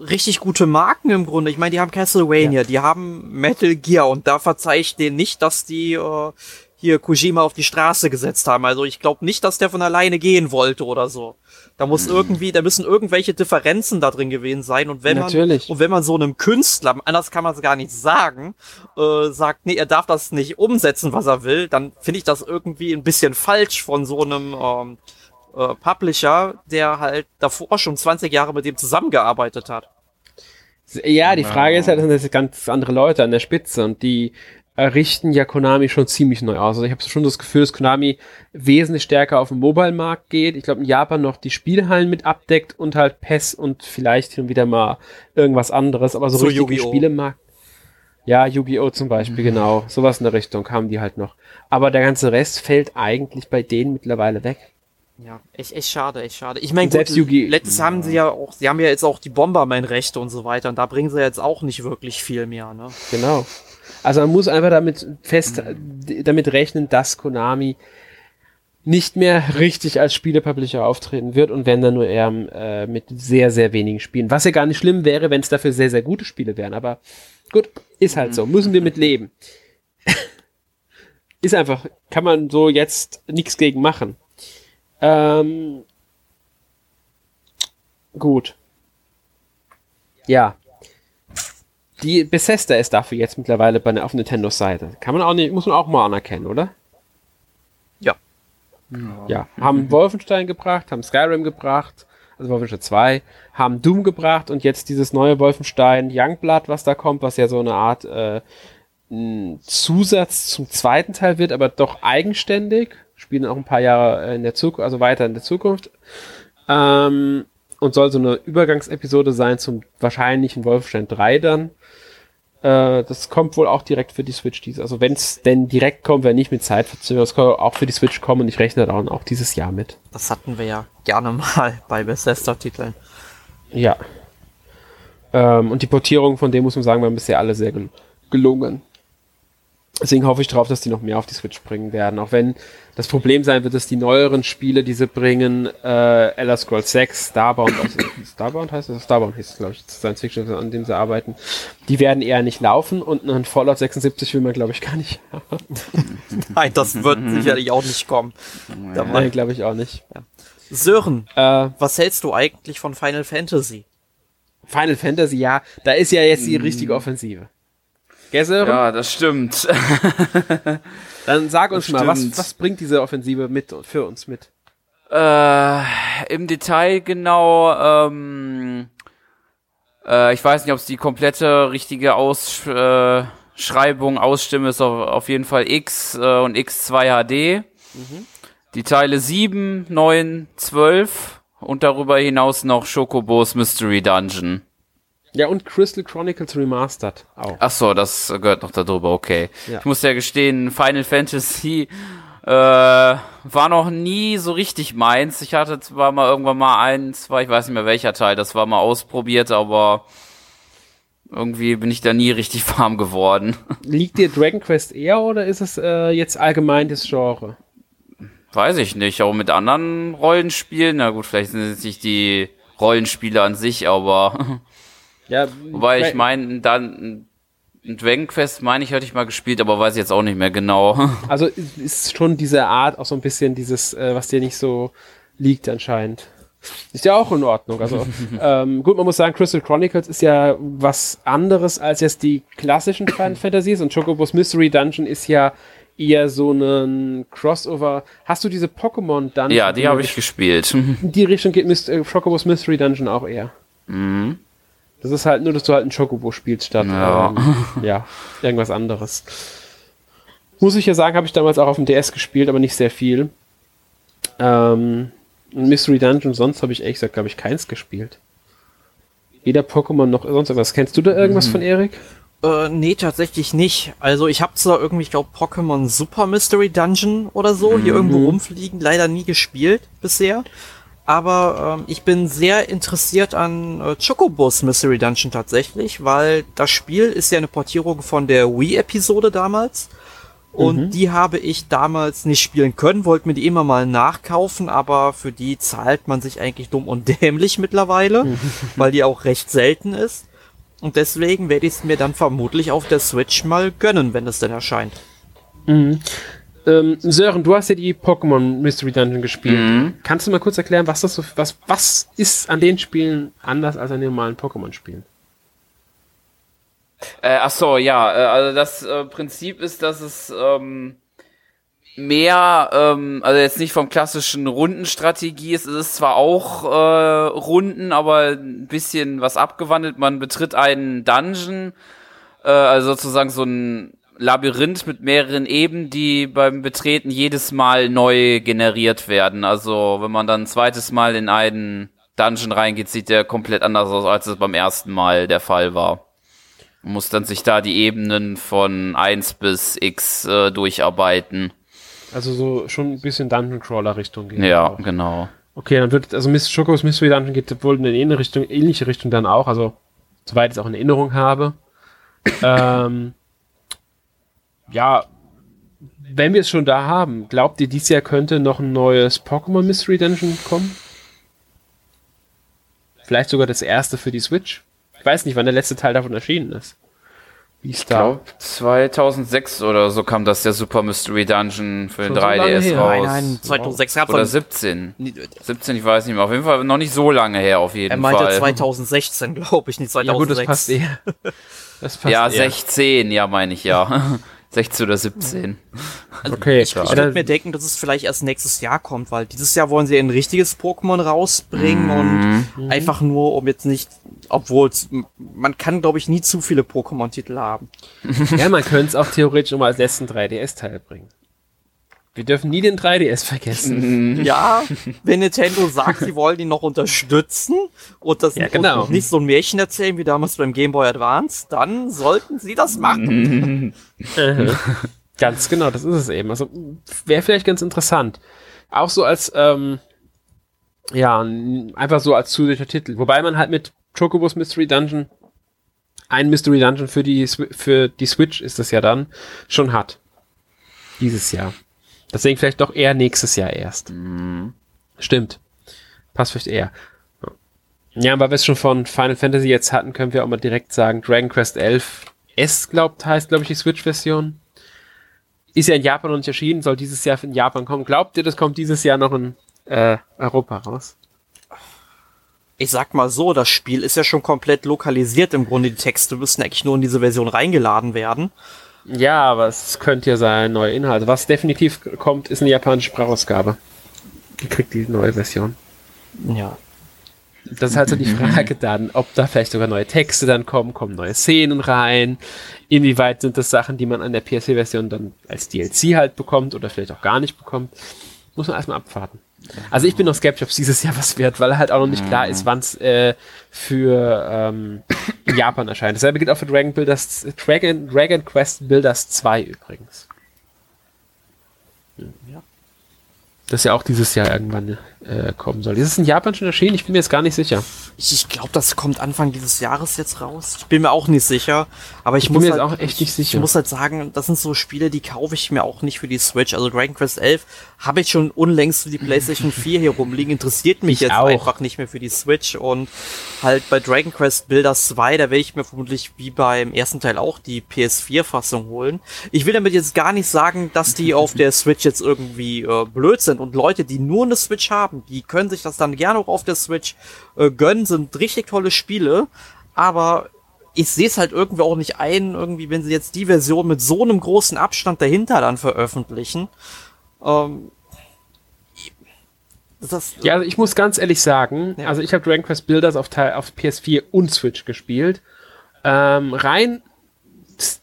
B: richtig gute Marken im Grunde. Ich meine, die haben Castlevania, ja. die haben Metal Gear und da verzeih ich denen nicht, dass die äh, hier Kojima auf die Straße gesetzt haben. Also ich glaube nicht, dass der von alleine gehen wollte oder so. Da muss mhm. irgendwie, da müssen irgendwelche Differenzen da drin gewesen sein. Und wenn
A: Natürlich.
B: man, und wenn man so einem Künstler, anders kann man es gar nicht sagen, äh, sagt, nee, er darf das nicht umsetzen, was er will, dann finde ich das irgendwie ein bisschen falsch von so einem ähm, äh, Publisher, der halt davor schon 20 Jahre mit dem zusammengearbeitet hat.
A: Ja, die Frage ist halt, das sind ganz andere Leute an der Spitze und die richten ja Konami schon ziemlich neu aus. Also ich habe schon das Gefühl, dass Konami wesentlich stärker auf den Mobile-Markt geht. Ich glaube, in Japan noch die Spielhallen mit abdeckt und halt PES und vielleicht hin und wieder mal irgendwas anderes, aber so, so richtig Spielemarkt. Ja, Yu-Gi-Oh! zum Beispiel, mhm. genau. Sowas in der Richtung haben die halt noch. Aber der ganze Rest fällt eigentlich bei denen mittlerweile weg.
B: Ja, echt, echt schade, echt schade. Ich meine, selbst Yugi letztes haben sie ja auch, sie haben ja jetzt auch die Bomberman-Rechte und so weiter und da bringen sie jetzt auch nicht wirklich viel mehr, ne?
A: Genau. Also man muss einfach damit fest, damit rechnen, dass Konami nicht mehr richtig als Spielepublisher auftreten wird und wenn dann nur eher äh, mit sehr, sehr wenigen Spielen. Was ja gar nicht schlimm wäre, wenn es dafür sehr, sehr gute Spiele wären. Aber gut, ist halt so. Müssen wir mit leben. <laughs> ist einfach, kann man so jetzt nichts gegen machen. Ähm, gut. Ja. Die Bethesda ist dafür jetzt mittlerweile bei, auf Nintendos Seite. Kann man auch nicht, muss man auch mal anerkennen, oder?
B: Ja.
A: Ja. Haben Wolfenstein gebracht, haben Skyrim gebracht, also Wolfenstein 2, haben Doom gebracht und jetzt dieses neue Wolfenstein Youngblood, was da kommt, was ja so eine Art äh, ein Zusatz zum zweiten Teil wird, aber doch eigenständig. Spielen auch ein paar Jahre in der Zukunft, also weiter in der Zukunft. Ähm, und soll so eine Übergangsepisode sein zum wahrscheinlichen Wolfenstein 3 dann. Äh, das kommt wohl auch direkt für die Switch dies. Also wenn es denn direkt kommt, wenn nicht mit Zeitverzögerung, es kann auch für die Switch kommen und ich rechne da auch dieses Jahr mit.
B: Das hatten wir ja gerne <laughs> mal bei Bethesda-Titeln.
A: Ja. Ähm, und die Portierungen von dem muss man sagen, waren bisher alle sehr gel gelungen. Deswegen hoffe ich darauf, dass die noch mehr auf die Switch bringen werden. Auch wenn das Problem sein wird, dass die neueren Spiele, die sie bringen, äh, Elder Scrolls 6, Starbound, also <coughs> Starbound heißt es? Starbound hieß es, glaube ich, Science Fiction, an dem sie arbeiten, die werden eher nicht laufen und ein Fallout 76 will man, glaube ich, gar nicht
B: haben. <laughs> Nein, das wird sicherlich auch nicht kommen.
A: Nein, glaube ich auch nicht. Ja.
B: Sören, äh, was hältst du eigentlich von Final Fantasy?
A: Final Fantasy, ja, da ist ja jetzt die richtige Offensive.
C: Gell, Ja, das stimmt. <laughs>
A: Dann sag uns das mal, was, was bringt diese Offensive mit für uns mit?
C: Äh, Im Detail genau, ähm, äh, ich weiß nicht, ob es die komplette richtige Ausschreibung, äh, Ausstimme ist auf, auf jeden Fall X äh, und X2 HD. Mhm. Die Teile 7, 9, 12 und darüber hinaus noch Schokobos Mystery Dungeon.
A: Ja, und Crystal Chronicles Remastered auch.
C: Ach so, das gehört noch darüber, okay. Ja. Ich muss ja gestehen, Final Fantasy äh, war noch nie so richtig meins. Ich hatte zwar mal irgendwann mal ein, zwei, ich weiß nicht mehr welcher Teil, das war mal ausprobiert, aber irgendwie bin ich da nie richtig <laughs> warm geworden.
A: Liegt dir Dragon Quest eher oder ist es äh, jetzt allgemein das Genre?
C: Weiß ich nicht, auch mit anderen Rollenspielen. Na gut, vielleicht sind es nicht die Rollenspiele an sich, aber <laughs> Ja, Wobei ich meine, dann ein Dragon Quest, meine ich, hatte ich mal gespielt, aber weiß jetzt auch nicht mehr genau. <laughs>
A: Also ist schon diese Art auch so ein bisschen dieses, äh, was dir nicht so liegt anscheinend. Ist ja auch in Ordnung. Also <laughs> ähm, gut, man muss sagen, Crystal Chronicles ist ja was anderes als jetzt die klassischen Final <clears throat> Fantasies und Chocobos Mystery Dungeon ist ja eher so ein Crossover. Hast du diese Pokémon Dungeon?
C: Ja, die habe ich gespielt.
A: In <laughs> die Richtung geht Myst äh, Chocobos Mystery Dungeon auch eher. Mhm. Das ist halt nur, dass du halt ein Chocobo spielst statt ja, ähm, ja irgendwas anderes. Muss ich ja sagen, habe ich damals auch auf dem DS gespielt, aber nicht sehr viel. Ähm, Mystery Dungeon, sonst habe ich ehrlich gesagt, glaube ich, keins gespielt. Weder Pokémon noch sonst irgendwas. Kennst du da irgendwas mhm. von Erik?
B: Äh, nee, tatsächlich nicht. Also ich habe zwar irgendwie, ich glaube, Pokémon Super Mystery Dungeon oder so mhm. hier irgendwo rumfliegen, leider nie gespielt bisher aber ähm, ich bin sehr interessiert an äh, Chocobos Mystery Dungeon tatsächlich, weil das Spiel ist ja eine Portierung von der Wii-Episode damals. Und mhm. die habe ich damals nicht spielen können, wollte mir die immer mal nachkaufen, aber für die zahlt man sich eigentlich dumm und <laughs> dämlich mittlerweile, <laughs> weil die auch recht selten ist. Und deswegen werde ich es mir dann vermutlich auf der Switch mal gönnen, wenn es denn erscheint.
A: Mhm. Ähm, Sören, du hast ja die Pokémon Mystery Dungeon gespielt. Mhm. Kannst du mal kurz erklären, was das so, was, was ist an den Spielen anders als an den normalen Pokémon-Spielen?
C: Äh, ach so, ja, äh, also das äh, Prinzip ist, dass es ähm, mehr, ähm, also jetzt nicht vom klassischen Rundenstrategie ist, es ist zwar auch äh, Runden, aber ein bisschen was abgewandelt. Man betritt einen Dungeon, äh, also sozusagen so ein Labyrinth mit mehreren Ebenen, die beim Betreten jedes Mal neu generiert werden. Also wenn man dann ein zweites Mal in einen Dungeon reingeht, sieht der komplett anders aus, als es beim ersten Mal der Fall war. Man muss dann sich da die Ebenen von 1 bis X äh, durcharbeiten.
A: Also so schon ein bisschen Dungeon Crawler Richtung
C: gehen. Ja, auch. genau.
A: Okay, dann wird, also Miss Chocos Mystery Dungeon geht wohl in eine Richtung, ähnliche Richtung dann auch, also soweit ich es auch in Erinnerung habe. <coughs> ähm, ja, wenn wir es schon da haben, glaubt ihr, dieses Jahr könnte noch ein neues Pokémon Mystery Dungeon kommen? Vielleicht sogar das erste für die Switch? Ich weiß nicht, wann der letzte Teil davon erschienen ist.
C: Wie ist da? Ich glaube 2006 oder so kam das der Super Mystery Dungeon für den 3DS raus. Nein, nein,
B: 2006
C: gab Oder 17. 17, ich weiß nicht mehr. Auf jeden Fall noch nicht so lange her, auf jeden Fall. Er meinte
B: Fall. 2016, <laughs> glaube ich, nicht 2006. Ja gut, das passt eher. <laughs>
C: Das passt ja, eher. 16, ja, meine ich ja. <laughs> 16 oder 17.
B: Also okay. Ich, ich würde mir denken, dass es vielleicht erst nächstes Jahr kommt, weil dieses Jahr wollen sie ein richtiges Pokémon rausbringen mhm. und mhm. einfach nur, um jetzt nicht, obwohl man kann, glaube ich, nie zu viele Pokémon-Titel haben.
A: Ja, man könnte es auch theoretisch nochmal als letzten 3DS-Teil bringen. Wir dürfen nie den 3DS vergessen.
B: Mhm. Ja, wenn Nintendo sagt, sie wollen ihn noch unterstützen und das ja, genau. und nicht so ein Märchen erzählen wie damals beim Game Boy Advance, dann sollten sie das machen. <laughs>
A: ganz genau, das ist es eben. Also wäre vielleicht ganz interessant. Auch so als, ähm, ja, einfach so als zusätzlicher Titel. Wobei man halt mit Chocobos Mystery Dungeon ein Mystery Dungeon für die, für die Switch ist das ja dann schon hat. Dieses Jahr. Deswegen vielleicht doch eher nächstes Jahr erst. Mhm. Stimmt. Passt vielleicht eher. Ja, weil wir es schon von Final Fantasy jetzt hatten, können wir auch mal direkt sagen, Dragon Quest 11 S, glaubt, heißt, glaube ich, die Switch-Version. Ist ja in Japan noch nicht erschienen, soll dieses Jahr in Japan kommen. Glaubt ihr, das kommt dieses Jahr noch in äh, Europa raus?
B: Ich sag mal so, das Spiel ist ja schon komplett lokalisiert im Grunde. Die Texte müssen eigentlich nur in diese Version reingeladen werden.
A: Ja, aber es könnte ja sein, neue Inhalte. Was definitiv kommt, ist eine japanische Sprachausgabe. Die kriegt die neue Version.
B: Ja.
A: Das ist halt so die <laughs> Frage dann, ob da vielleicht sogar neue Texte dann kommen, kommen neue Szenen rein. Inwieweit sind das Sachen, die man an der PSC-Version dann als DLC halt bekommt oder vielleicht auch gar nicht bekommt. Muss man erstmal abwarten. Also ich bin noch skeptisch, ob es dieses Jahr was wird, weil halt auch noch nicht klar ist, wann es äh, für ähm, Japan erscheint. Dasselbe gilt auch für Dragon Builders, Dragon, Dragon Quest Builders 2 übrigens. Ja. Das ja auch dieses Jahr irgendwann äh, kommen soll. Ist es in Japan schon erschienen? Ich bin mir jetzt gar nicht sicher.
B: Ich, ich glaube, das kommt Anfang dieses Jahres jetzt raus. Ich bin mir auch nicht sicher. Aber ich,
A: ich
B: muss
A: bin
B: mir
A: halt, auch echt nicht sicher.
B: Ich muss halt sagen, das sind so Spiele, die kaufe ich mir auch nicht für die Switch. Also Dragon Quest 11 habe ich schon unlängst für die PlayStation <laughs> 4 hier rumliegen. Interessiert mich ich jetzt auch. einfach nicht mehr für die Switch. Und halt bei Dragon Quest Builders 2, da werde ich mir vermutlich wie beim ersten Teil auch die PS4-Fassung holen. Ich will damit jetzt gar nicht sagen, dass die auf der Switch jetzt irgendwie äh, blöd sind. Und Leute, die nur eine Switch haben, die können sich das dann gerne auch auf der Switch äh, gönnen, sind richtig tolle Spiele, aber ich sehe es halt irgendwie auch nicht ein, irgendwie, wenn sie jetzt die Version mit so einem großen Abstand dahinter dann veröffentlichen. Ähm,
A: das, ja, also ich muss ganz ehrlich sagen, ja. also ich habe Dragon Quest Builders auf, auf PS4 und Switch gespielt. Ähm, rein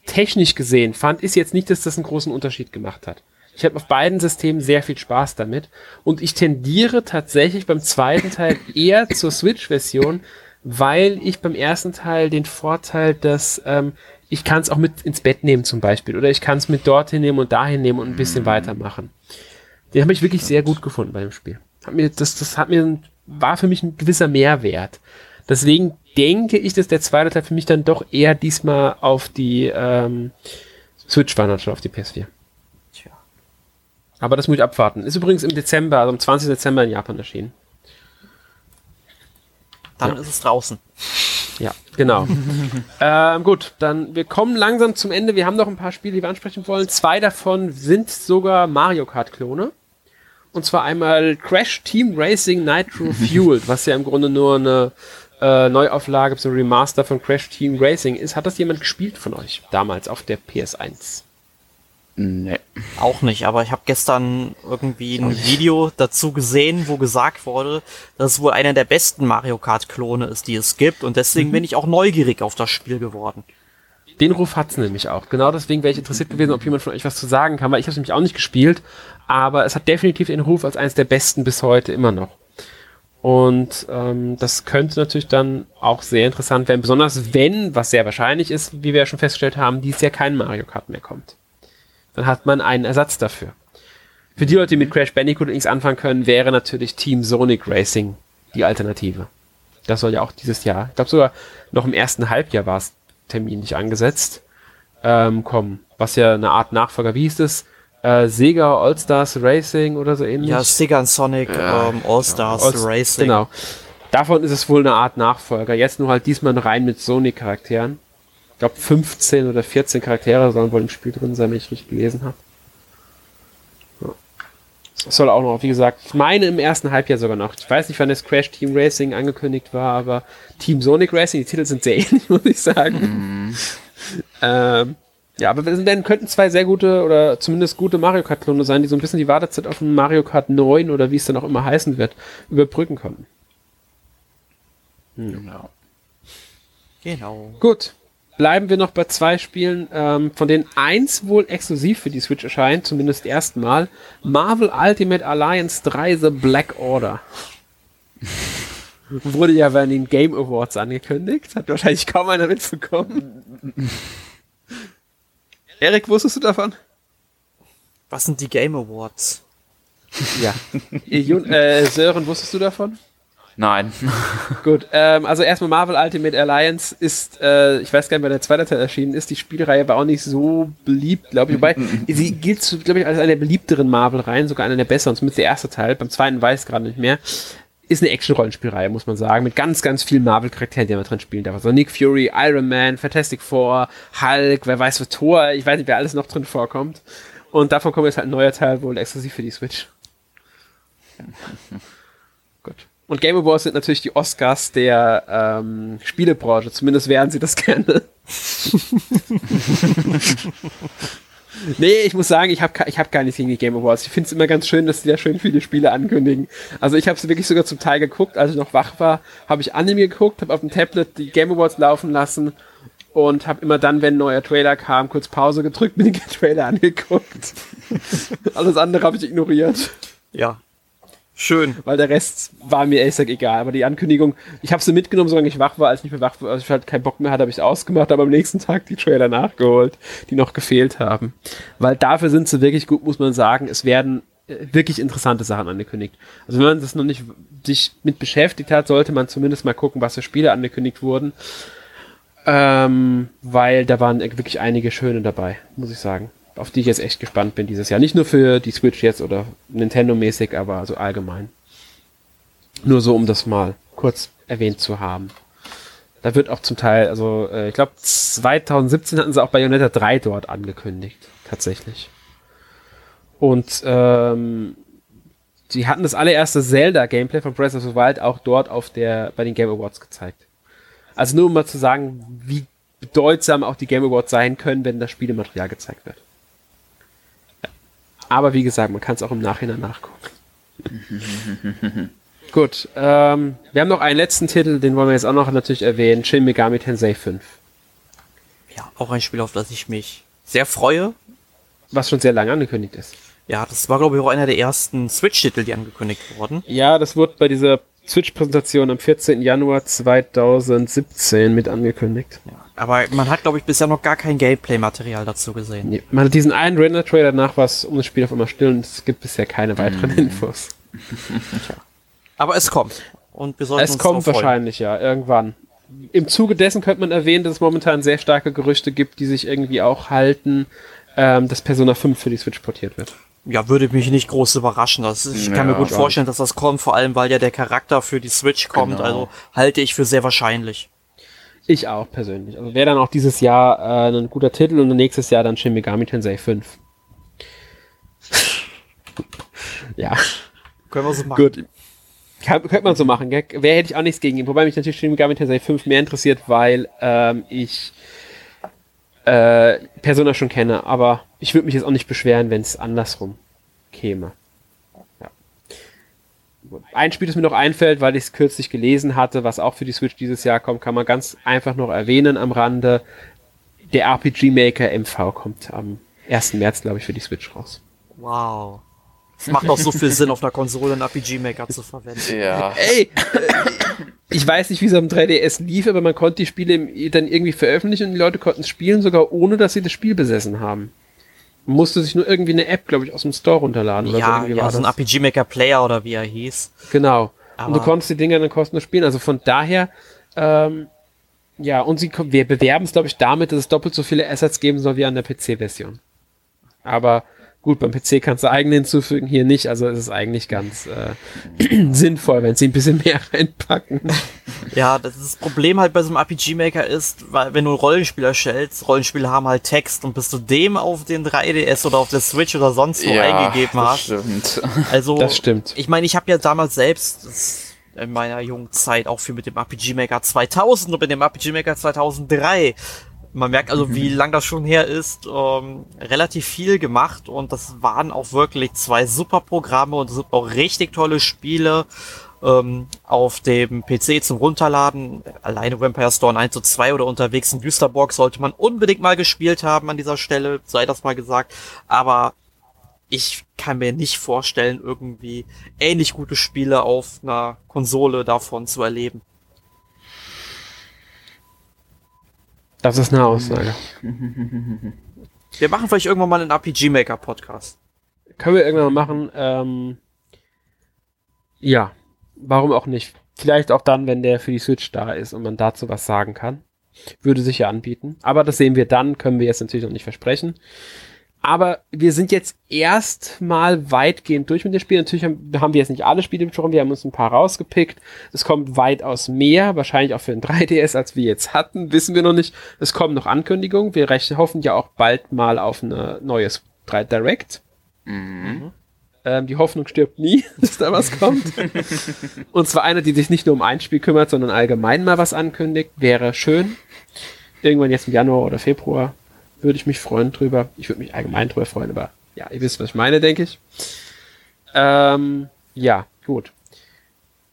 A: technisch gesehen fand ich jetzt nicht, dass das einen großen Unterschied gemacht hat. Ich habe auf beiden Systemen sehr viel Spaß damit. Und ich tendiere tatsächlich beim zweiten Teil <laughs> eher zur Switch-Version, weil ich beim ersten Teil den Vorteil, dass ähm, ich kann es auch mit ins Bett nehmen zum Beispiel. Oder ich kann es mit dorthin nehmen und dahin nehmen und ein bisschen mhm. weitermachen. Den habe ich wirklich sehr gut gefunden bei dem Spiel. Hat mir, das, das hat mir, war für mich ein gewisser Mehrwert. Deswegen denke ich, dass der zweite Teil für mich dann doch eher diesmal auf die ähm, Switch war, anstatt auf die PS4. Aber das muss ich abwarten. Ist übrigens im Dezember, also am 20. Dezember in Japan erschienen.
B: Dann ja. ist es draußen.
A: Ja, genau. <laughs> ähm, gut, dann wir kommen langsam zum Ende. Wir haben noch ein paar Spiele, die wir ansprechen wollen. Zwei davon sind sogar Mario Kart Klone. Und zwar einmal Crash Team Racing Nitro <laughs> Fueled, was ja im Grunde nur eine äh, Neuauflage, so Remaster von Crash Team Racing ist. Hat das jemand gespielt von euch damals auf der PS1?
B: Nee. Auch nicht, aber ich habe gestern irgendwie ein Video dazu gesehen, wo gesagt wurde, dass es wohl einer der besten Mario Kart-Klone ist, die es gibt. Und deswegen mhm. bin ich auch neugierig auf das Spiel geworden.
A: Den Ruf hat's nämlich auch. Genau deswegen wäre ich interessiert gewesen, ob jemand von euch was zu sagen kann, weil ich habe nämlich auch nicht gespielt, aber es hat definitiv den Ruf als eines der besten bis heute immer noch. Und ähm, das könnte natürlich dann auch sehr interessant werden, besonders wenn, was sehr wahrscheinlich ist, wie wir ja schon festgestellt haben, dies Jahr kein Mario Kart mehr kommt dann hat man einen Ersatz dafür. Für die Leute, die mit Crash Bandicoot nichts anfangen können, wäre natürlich Team Sonic Racing die Alternative. Das soll ja auch dieses Jahr, ich glaube sogar noch im ersten Halbjahr war es terminlich angesetzt, ähm, kommen. Was ja eine Art Nachfolger, wie hieß es? Äh, Sega All-Stars Racing oder so ähnlich? Ja,
B: Sega und Sonic ja, ähm, All-Stars ja, All Racing.
A: Genau. Davon ist es wohl eine Art Nachfolger. Jetzt nur halt diesmal rein mit Sonic-Charakteren. Ich glaube 15 oder 14 Charaktere sollen wohl im Spiel drin sein, wenn ich richtig gelesen habe. Ja. Das soll auch noch, wie gesagt, ich meine im ersten Halbjahr sogar noch. Ich weiß nicht, wann das Crash Team Racing angekündigt war, aber Team Sonic Racing, die Titel sind sehr <laughs> ähnlich, muss ich sagen. Mm. ähm, ja, aber dann könnten zwei sehr gute oder zumindest gute Mario Kart-Klone sein, die so ein bisschen die Wartezeit auf ein Mario Kart 9 oder wie es dann auch immer heißen wird, überbrücken konnten.
B: Hm. Genau. Genau.
A: Gut. Bleiben wir noch bei zwei Spielen, ähm, von denen eins wohl exklusiv für die Switch erscheint, zumindest erstmal. Marvel Ultimate Alliance 3 The Black Order. <laughs> Wurde ja bei den Game Awards angekündigt. Hat wahrscheinlich kaum einer mitbekommen. <laughs> Erik, wusstest du davon?
B: Was sind die Game Awards?
A: Ja. <laughs> äh, Sören, wusstest du davon?
C: Nein. <laughs>
A: Gut, ähm, also erstmal Marvel Ultimate Alliance ist, äh, ich weiß gar nicht, wann der zweite Teil erschienen ist. Die Spielreihe war auch nicht so beliebt, glaube ich. Wobei, sie gilt, glaube ich, als eine der beliebteren Marvel-Reihen, sogar eine der besseren, zumindest der erste Teil. Beim zweiten weiß ich gerade nicht mehr ist eine Action-Rollenspielreihe, muss man sagen, mit ganz, ganz vielen Marvel-Charakteren, die man drin spielen darf. Also Nick Fury, Iron Man, Fantastic Four, Hulk, wer weiß, was Thor, ich weiß nicht, wer alles noch drin vorkommt. Und davon kommt jetzt halt ein neuer Teil, wohl exklusiv für die Switch. <laughs> Und Game Awards sind natürlich die Oscars der ähm, Spielebranche, zumindest wären sie das <laughs> gerne. <laughs> Nee, ich muss sagen, ich habe ich hab gar nichts gegen die Game Awards. Ich finde es immer ganz schön, dass sie da schön viele Spiele ankündigen. Also ich habe es wirklich sogar zum Teil geguckt, als ich noch wach war, habe ich Anime geguckt, habe auf dem Tablet die Game Awards laufen lassen und habe immer dann, wenn ein neuer Trailer kam, kurz Pause gedrückt, <laughs> mir den Trailer angeguckt. Alles andere habe ich ignoriert.
B: Ja, Schön.
A: Weil der Rest war mir ehrlich egal. Aber die Ankündigung, ich habe sie mitgenommen, solange ich wach war. Als ich nicht mehr wach war, als ich halt keinen Bock mehr hatte, habe ich ausgemacht, aber am nächsten Tag die Trailer nachgeholt, die noch gefehlt haben. Weil dafür sind sie wirklich gut, muss man sagen. Es werden äh, wirklich interessante Sachen angekündigt. Also wenn man das noch nicht sich mit beschäftigt hat, sollte man zumindest mal gucken, was für Spiele angekündigt wurden. Ähm, weil da waren wirklich einige schöne dabei, muss ich sagen auf die ich jetzt echt gespannt bin dieses Jahr. Nicht nur für die Switch jetzt oder Nintendo-mäßig, aber so allgemein. Nur so, um das mal kurz erwähnt zu haben. Da wird auch zum Teil, also äh, ich glaube 2017 hatten sie auch Bayonetta 3 dort angekündigt, tatsächlich. Und ähm, sie hatten das allererste Zelda-Gameplay von Breath of the Wild auch dort auf der bei den Game Awards gezeigt. Also nur um mal zu sagen, wie bedeutsam auch die Game Awards sein können, wenn das Spielematerial gezeigt wird. Aber wie gesagt, man kann es auch im Nachhinein nachgucken. <laughs> Gut, ähm, wir haben noch einen letzten Titel, den wollen wir jetzt auch noch natürlich erwähnen. Shin Megami Tensei 5.
B: Ja, auch ein Spiel, auf das ich mich sehr freue.
A: Was schon sehr lange angekündigt ist.
B: Ja, das war, glaube ich, auch einer der ersten Switch-Titel, die angekündigt wurden.
A: Ja, das wurde bei dieser Switch-Präsentation am 14. Januar 2017 mit angekündigt.
B: Ja. Aber man hat, glaube ich, bisher noch gar kein Gameplay-Material dazu gesehen.
A: Nee, man hat diesen einen Render-Trailer nach was um das Spiel auf einmal still und es gibt bisher keine weiteren mm. Infos. <laughs>
B: Aber es kommt. Und
A: wir sollten es kommt wahrscheinlich, ja, irgendwann. Im Zuge dessen könnte man erwähnen, dass es momentan sehr starke Gerüchte gibt, die sich irgendwie auch halten, ähm, dass Persona 5 für die Switch portiert wird.
B: Ja, würde mich nicht groß überraschen. Das, ich ja, kann mir gut vorstellen, dass das kommt, vor allem weil ja der Charakter für die Switch kommt. Genau. Also halte ich für sehr wahrscheinlich.
A: Ich auch persönlich. Also wäre dann auch dieses Jahr äh, ein guter Titel und nächstes Jahr dann Shin Megami Tensei 5. <laughs> ja.
B: Können wir so machen. Gut.
A: Kann, könnte man so machen, gell? Wer hätte ich auch nichts gegen ihn. Wobei mich natürlich Shin Megami Tensei 5 mehr interessiert, weil ähm, ich äh, Persona schon kenne. Aber ich würde mich jetzt auch nicht beschweren, wenn es andersrum käme. Ein Spiel, das mir noch einfällt, weil ich es kürzlich gelesen hatte, was auch für die Switch dieses Jahr kommt, kann man ganz einfach noch erwähnen am Rande. Der RPG Maker MV kommt am 1. März, glaube ich, für die Switch raus.
B: Wow. Es macht auch so viel Sinn, auf einer Konsole einen RPG Maker zu verwenden.
A: Ja. Ey, ich weiß nicht, wie es am 3DS lief, aber man konnte die Spiele dann irgendwie veröffentlichen und die Leute konnten es spielen, sogar ohne, dass sie das Spiel besessen haben musste sich nur irgendwie eine App, glaube ich, aus dem Store runterladen.
B: Oder ja, so, ja so ein RPG Maker Player oder wie er hieß.
A: Genau. Aber und du konntest die Dinger dann kostenlos spielen. Also von daher, ähm, ja, und sie, wir bewerben es, glaube ich, damit, dass es doppelt so viele Assets geben soll wie an der PC-Version. Aber Gut, beim PC kannst du eigene hinzufügen, hier nicht, also ist es eigentlich ganz äh, <clears throat> sinnvoll, wenn sie ein bisschen mehr <laughs> reinpacken.
B: Ja, das, ist das Problem halt bei so einem RPG-Maker ist, weil wenn du ein Rollenspiel erstellst, Rollenspiele haben halt Text und bis du dem auf den 3DS oder auf der Switch oder sonst wo ja, eingegeben hast.
C: Stimmt.
B: Also,
A: das stimmt.
B: Ich meine, ich habe ja damals selbst in meiner jungen Zeit auch viel mit dem RPG Maker 2000 und mit dem RPG Maker 2003 man merkt also, wie <laughs> lang das schon her ist, ähm, relativ viel gemacht und das waren auch wirklich zwei super Programme und sind auch richtig tolle Spiele ähm, auf dem PC zum Runterladen. Alleine Vampire Storm 1 zu 2 oder unterwegs in Düsterborg sollte man unbedingt mal gespielt haben an dieser Stelle, sei das mal gesagt. Aber ich kann mir nicht vorstellen, irgendwie ähnlich gute Spiele auf einer Konsole davon zu erleben.
A: Das ist eine Aussage. <laughs>
B: Wir machen vielleicht irgendwann mal einen RPG Maker Podcast.
A: Können wir irgendwann mal machen. Ähm, ja, warum auch nicht? Vielleicht auch dann, wenn der für die Switch da ist und man dazu was sagen kann. Würde sich ja anbieten. Aber das sehen wir dann, können wir jetzt natürlich noch nicht versprechen. Aber wir sind jetzt erstmal weitgehend durch mit dem Spiel. Natürlich haben, haben, wir jetzt nicht alle Spiele besprochen, wir haben uns ein paar rausgepickt. Es kommt weitaus mehr, wahrscheinlich auch für <laughs> ein 3DS, als wir jetzt hatten, wissen wir noch nicht. Es kommen noch Ankündigungen. Wir rechnen, hoffen ja auch bald mal auf ein neues 3 Direct. Mhm. Ähm, die Hoffnung stirbt nie, <laughs> dass da was kommt. <laughs> Und zwar eine, die sich nicht nur um ein Spiel kümmert, sondern allgemein mal was ankündigt. Wäre schön. Irgendwann jetzt im Januar oder Februar würde ich mich freuen drüber. Ich würde mich allgemein drüber freuen, aber ja, ihr wisst, was ich meine, denke ich. Ähm, ja, gut.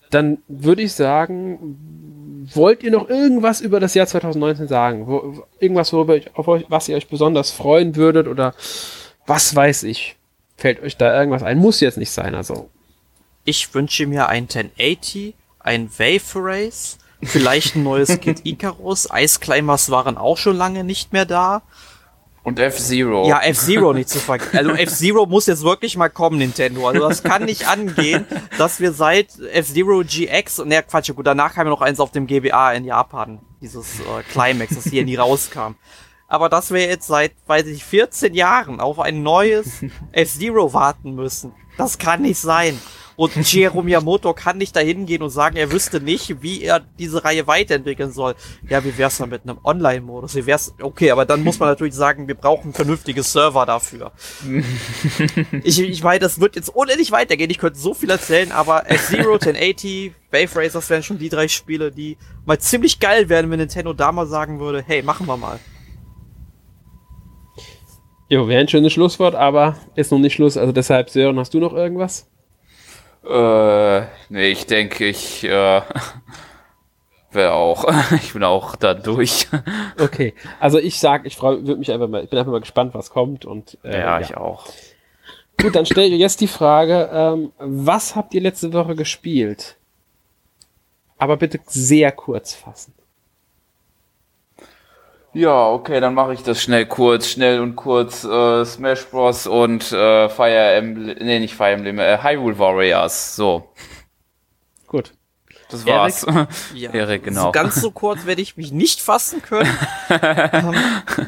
A: Dann würde ich sagen, wollt ihr noch irgendwas über das Jahr 2019 sagen? Wo, irgendwas, worüber ich, auf euch, was ihr euch besonders freuen würdet oder was weiß ich? Fällt euch da irgendwas ein? Muss jetzt nicht sein, also.
B: Ich wünsche mir ein 1080, ein Wave Race, vielleicht ein neues Kid <laughs> Icarus. Ice Climbers waren auch schon lange nicht mehr da.
C: Und F-Zero.
B: Ja, F-Zero nicht zu vergessen. Also F-Zero muss jetzt wirklich mal kommen, Nintendo. Also das kann nicht angehen, dass wir seit F-Zero GX, und ne, Quatsch, gut, danach kam ja noch eins auf dem GBA in Japan. Dieses äh, Climax, das hier nie rauskam. Aber dass wir jetzt seit, weiß ich, 14 Jahren auf ein neues F-Zero warten müssen, das kann nicht sein. Und Shigeru Miyamoto kann nicht dahin gehen und sagen, er wüsste nicht, wie er diese Reihe weiterentwickeln soll. Ja, wie wär's dann mit einem Online-Modus? Wie wär's? Okay, aber dann muss man natürlich sagen, wir brauchen vernünftige Server dafür. <laughs> ich, ich meine, das wird jetzt unendlich weitergehen. Ich könnte so viel erzählen, aber F-Zero, 1080, <laughs> Wave Racers wären schon die drei Spiele, die mal ziemlich geil wären, wenn Nintendo da mal sagen würde, hey, machen wir mal.
A: Jo, wäre ein schönes Schlusswort, aber ist noch nicht Schluss. Also deshalb, Sören, hast du noch irgendwas?
C: Äh, nee, ich denke, ich äh, <laughs> wäre auch. <laughs> ich bin auch da durch. <laughs>
A: okay, also ich sag, ich freue mich einfach mal, ich bin einfach mal gespannt, was kommt und
C: äh, ja, ja, ich auch.
A: Gut, dann stelle ich jetzt die Frage, ähm, was habt ihr letzte Woche gespielt? Aber bitte sehr kurz fassen.
C: Ja, okay, dann mache ich das schnell kurz, schnell und kurz. Äh, Smash Bros. und äh, Fire Emblem, nee, nicht Fire Emblem, äh, Hyrule Warriors. So.
A: Gut.
C: Das war's.
B: Erik, ja, <laughs> Erik genau. So ganz so kurz werde ich mich nicht fassen können. <laughs> ähm,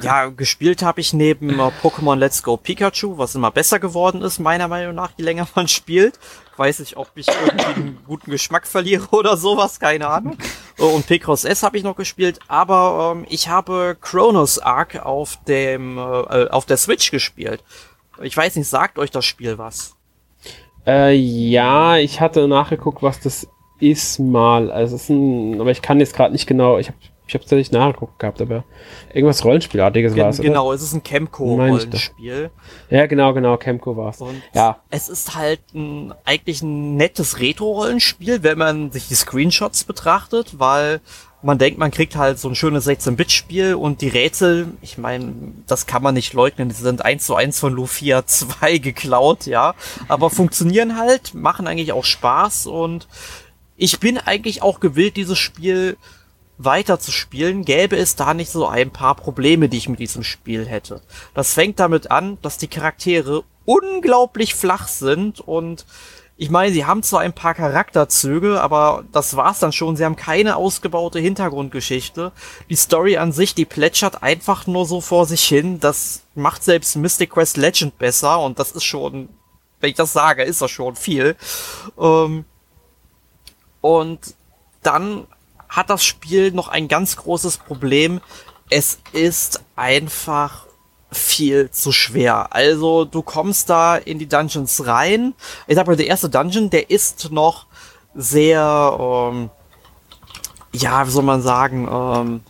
B: ja, gespielt habe ich neben äh, Pokémon Let's Go Pikachu, was immer besser geworden ist, meiner Meinung nach, je länger man spielt. Weiß ich, ob ich irgendwie einen guten Geschmack verliere oder sowas, keine Ahnung. Und Picross S habe ich noch gespielt, aber ähm, ich habe Chronos Arc auf dem äh, auf der Switch gespielt. Ich weiß nicht, sagt euch das Spiel was?
A: Äh, ja, ich hatte nachgeguckt, was das ist mal. Also es ist ein, aber ich kann jetzt gerade nicht genau. Ich habe ich habe tatsächlich nachgeguckt gehabt, aber irgendwas Rollenspielartiges
B: Gen
A: war es.
B: Genau, es ist ein Chemco-Rollenspiel.
A: Ja, genau, genau, Chemco war es. Ja.
B: Es ist halt ein, eigentlich ein nettes Retro-Rollenspiel, wenn man sich die Screenshots betrachtet, weil man denkt, man kriegt halt so ein schönes 16-Bit-Spiel und die Rätsel, ich meine, das kann man nicht leugnen, die sind eins zu eins von Lufia <laughs> 2 geklaut, ja, aber funktionieren halt, machen eigentlich auch Spaß und ich bin eigentlich auch gewillt, dieses Spiel weiter zu spielen, gäbe es da nicht so ein paar Probleme, die ich mit diesem Spiel hätte. Das fängt damit an, dass die Charaktere unglaublich flach sind und ich meine, sie haben zwar ein paar Charakterzüge, aber das war's dann schon. Sie haben keine ausgebaute Hintergrundgeschichte. Die Story an sich, die plätschert einfach nur so vor sich hin. Das macht selbst Mystic Quest Legend besser und das ist schon, wenn ich das sage, ist das schon viel. Ähm, und dann hat das Spiel noch ein ganz großes Problem. Es ist einfach viel zu schwer. Also du kommst da in die Dungeons rein. Ich sag mal, der erste Dungeon, der ist noch sehr, ähm, ja, wie soll man sagen, ähm,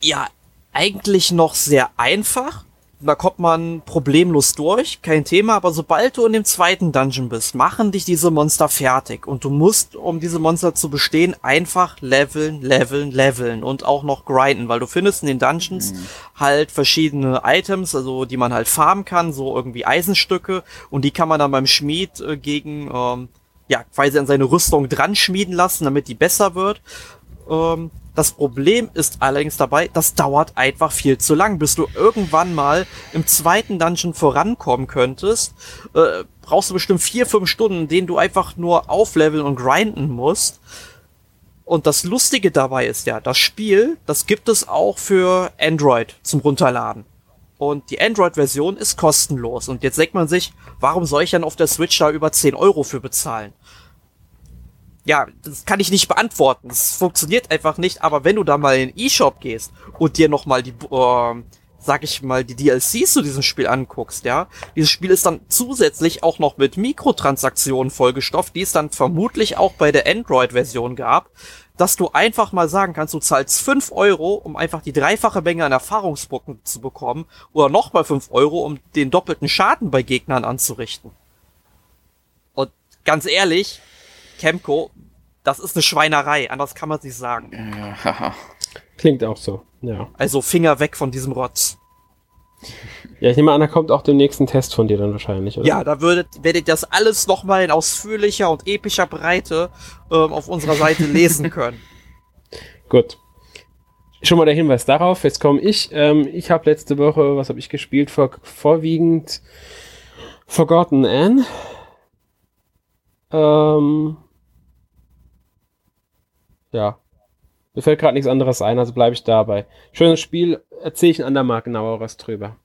B: ja, eigentlich noch sehr einfach da kommt man problemlos durch, kein Thema, aber sobald du in dem zweiten Dungeon bist, machen dich diese Monster fertig und du musst, um diese Monster zu bestehen, einfach leveln, leveln, leveln und auch noch grinden, weil du findest in den Dungeons mhm. halt verschiedene Items, also die man halt farmen kann, so irgendwie Eisenstücke und die kann man dann beim Schmied äh, gegen, ähm, ja, quasi an seine Rüstung dran schmieden lassen, damit die besser wird. Ähm, das Problem ist allerdings dabei, das dauert einfach viel zu lang, bis du irgendwann mal im zweiten Dungeon vorankommen könntest. Äh, brauchst du bestimmt vier, fünf Stunden, in denen du einfach nur aufleveln und grinden musst. Und das Lustige dabei ist ja, das Spiel, das gibt es auch für Android zum Runterladen. Und die Android-Version ist kostenlos. Und jetzt denkt man sich, warum soll ich dann auf der Switch da über 10 Euro für bezahlen? Ja, das kann ich nicht beantworten. Das funktioniert einfach nicht. Aber wenn du da mal in den E-Shop gehst und dir nochmal die, äh, sag ich mal, die DLCs zu diesem Spiel anguckst, ja, dieses Spiel ist dann zusätzlich auch noch mit Mikrotransaktionen vollgestopft, die es dann vermutlich auch bei der Android-Version gab, dass du einfach mal sagen kannst, du zahlst fünf Euro, um einfach die dreifache Menge an Erfahrungspunkten zu bekommen, oder nochmal fünf Euro, um den doppelten Schaden bei Gegnern anzurichten. Und ganz ehrlich, Chemco, das ist eine Schweinerei, anders kann man sich sagen.
A: Ja. Klingt auch so, ja.
B: Also Finger weg von diesem Rotz.
A: Ja, ich nehme an, da kommt auch den nächsten Test von dir dann wahrscheinlich,
B: oder? Ja, da würdet, werdet ihr das alles nochmal in ausführlicher und epischer Breite ähm, auf unserer Seite lesen können. <laughs>
A: Gut. Schon mal der Hinweis darauf, jetzt komme ich. Ähm, ich habe letzte Woche, was habe ich gespielt? Vor, vorwiegend Forgotten Anne. Ähm, ja. Mir fällt gerade nichts anderes ein, also bleibe ich dabei. Schönes Spiel, erzähle ich ein andermal genaueres drüber.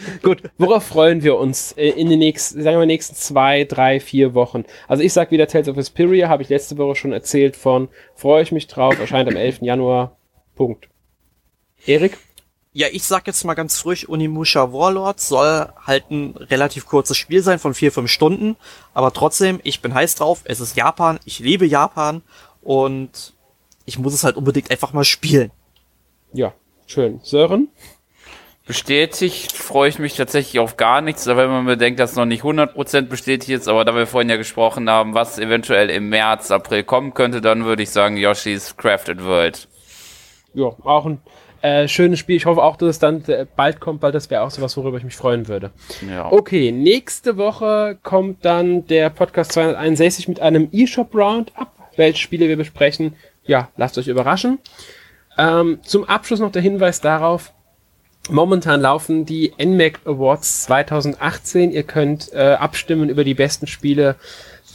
A: <laughs> Gut, worauf freuen wir uns in den nächsten, sagen wir nächsten zwei, drei, vier Wochen? Also ich sag wieder Tales of Vesperia, habe ich letzte Woche schon erzählt von, freue ich mich drauf, erscheint am 11. Januar. Punkt. Erik?
B: Ja, ich sag jetzt mal ganz frisch, Unimusha Warlord soll halt ein relativ kurzes Spiel sein von vier, fünf Stunden. Aber trotzdem, ich bin heiß drauf. Es ist Japan. Ich liebe Japan. Und ich muss es halt unbedingt einfach mal spielen.
A: Ja, schön. Sören?
C: Bestätigt freue ich mich tatsächlich auf gar nichts, aber wenn man bedenkt, dass noch nicht 100% bestätigt ist, aber da wir vorhin ja gesprochen haben, was eventuell im März, April kommen könnte, dann würde ich sagen Yoshi's Crafted World.
A: Ja, auch ein äh, schönes Spiel. Ich hoffe auch, dass es dann äh, bald kommt, weil das wäre auch sowas, worüber ich mich freuen würde. Ja. Okay, nächste Woche kommt dann der Podcast 261 mit einem eShop Roundup welche Spiele wir besprechen. Ja, lasst euch überraschen. Ähm, zum Abschluss noch der Hinweis darauf, Momentan laufen die NMAC Awards 2018. Ihr könnt äh, abstimmen über die besten Spiele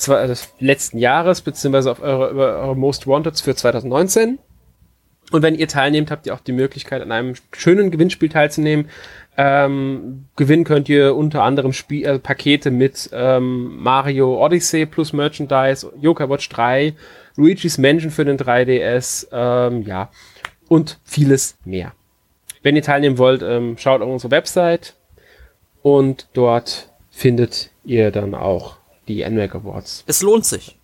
A: des letzten Jahres, beziehungsweise auf eure, über eure Most Wanteds für 2019. Und wenn ihr teilnehmt, habt ihr auch die Möglichkeit, an einem schönen Gewinnspiel teilzunehmen. Ähm, gewinnen könnt ihr unter anderem Spiel, äh, Pakete mit ähm, Mario Odyssey plus Merchandise, Yokai Watch 3, Luigi's Mansion für den 3DS, ähm, ja, und vieles mehr. Wenn ihr teilnehmen wollt, ähm, schaut auf unsere Website und dort findet ihr dann auch die NMAC Awards.
B: Es lohnt sich.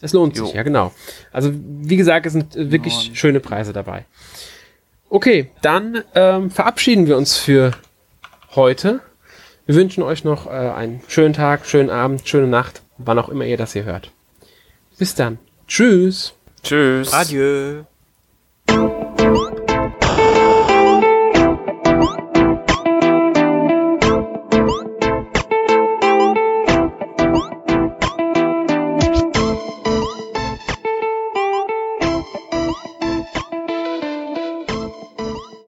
A: Es lohnt jo. sich, ja genau. Also wie gesagt, es sind wirklich Mann. schöne Preise dabei. Okay, dann ähm, verabschieden wir uns für heute. Wir wünschen euch noch äh, einen schönen Tag, schönen Abend, schöne Nacht, wann auch immer ihr das hier hört. Bis dann. Tschüss.
C: Tschüss.
B: Adieu.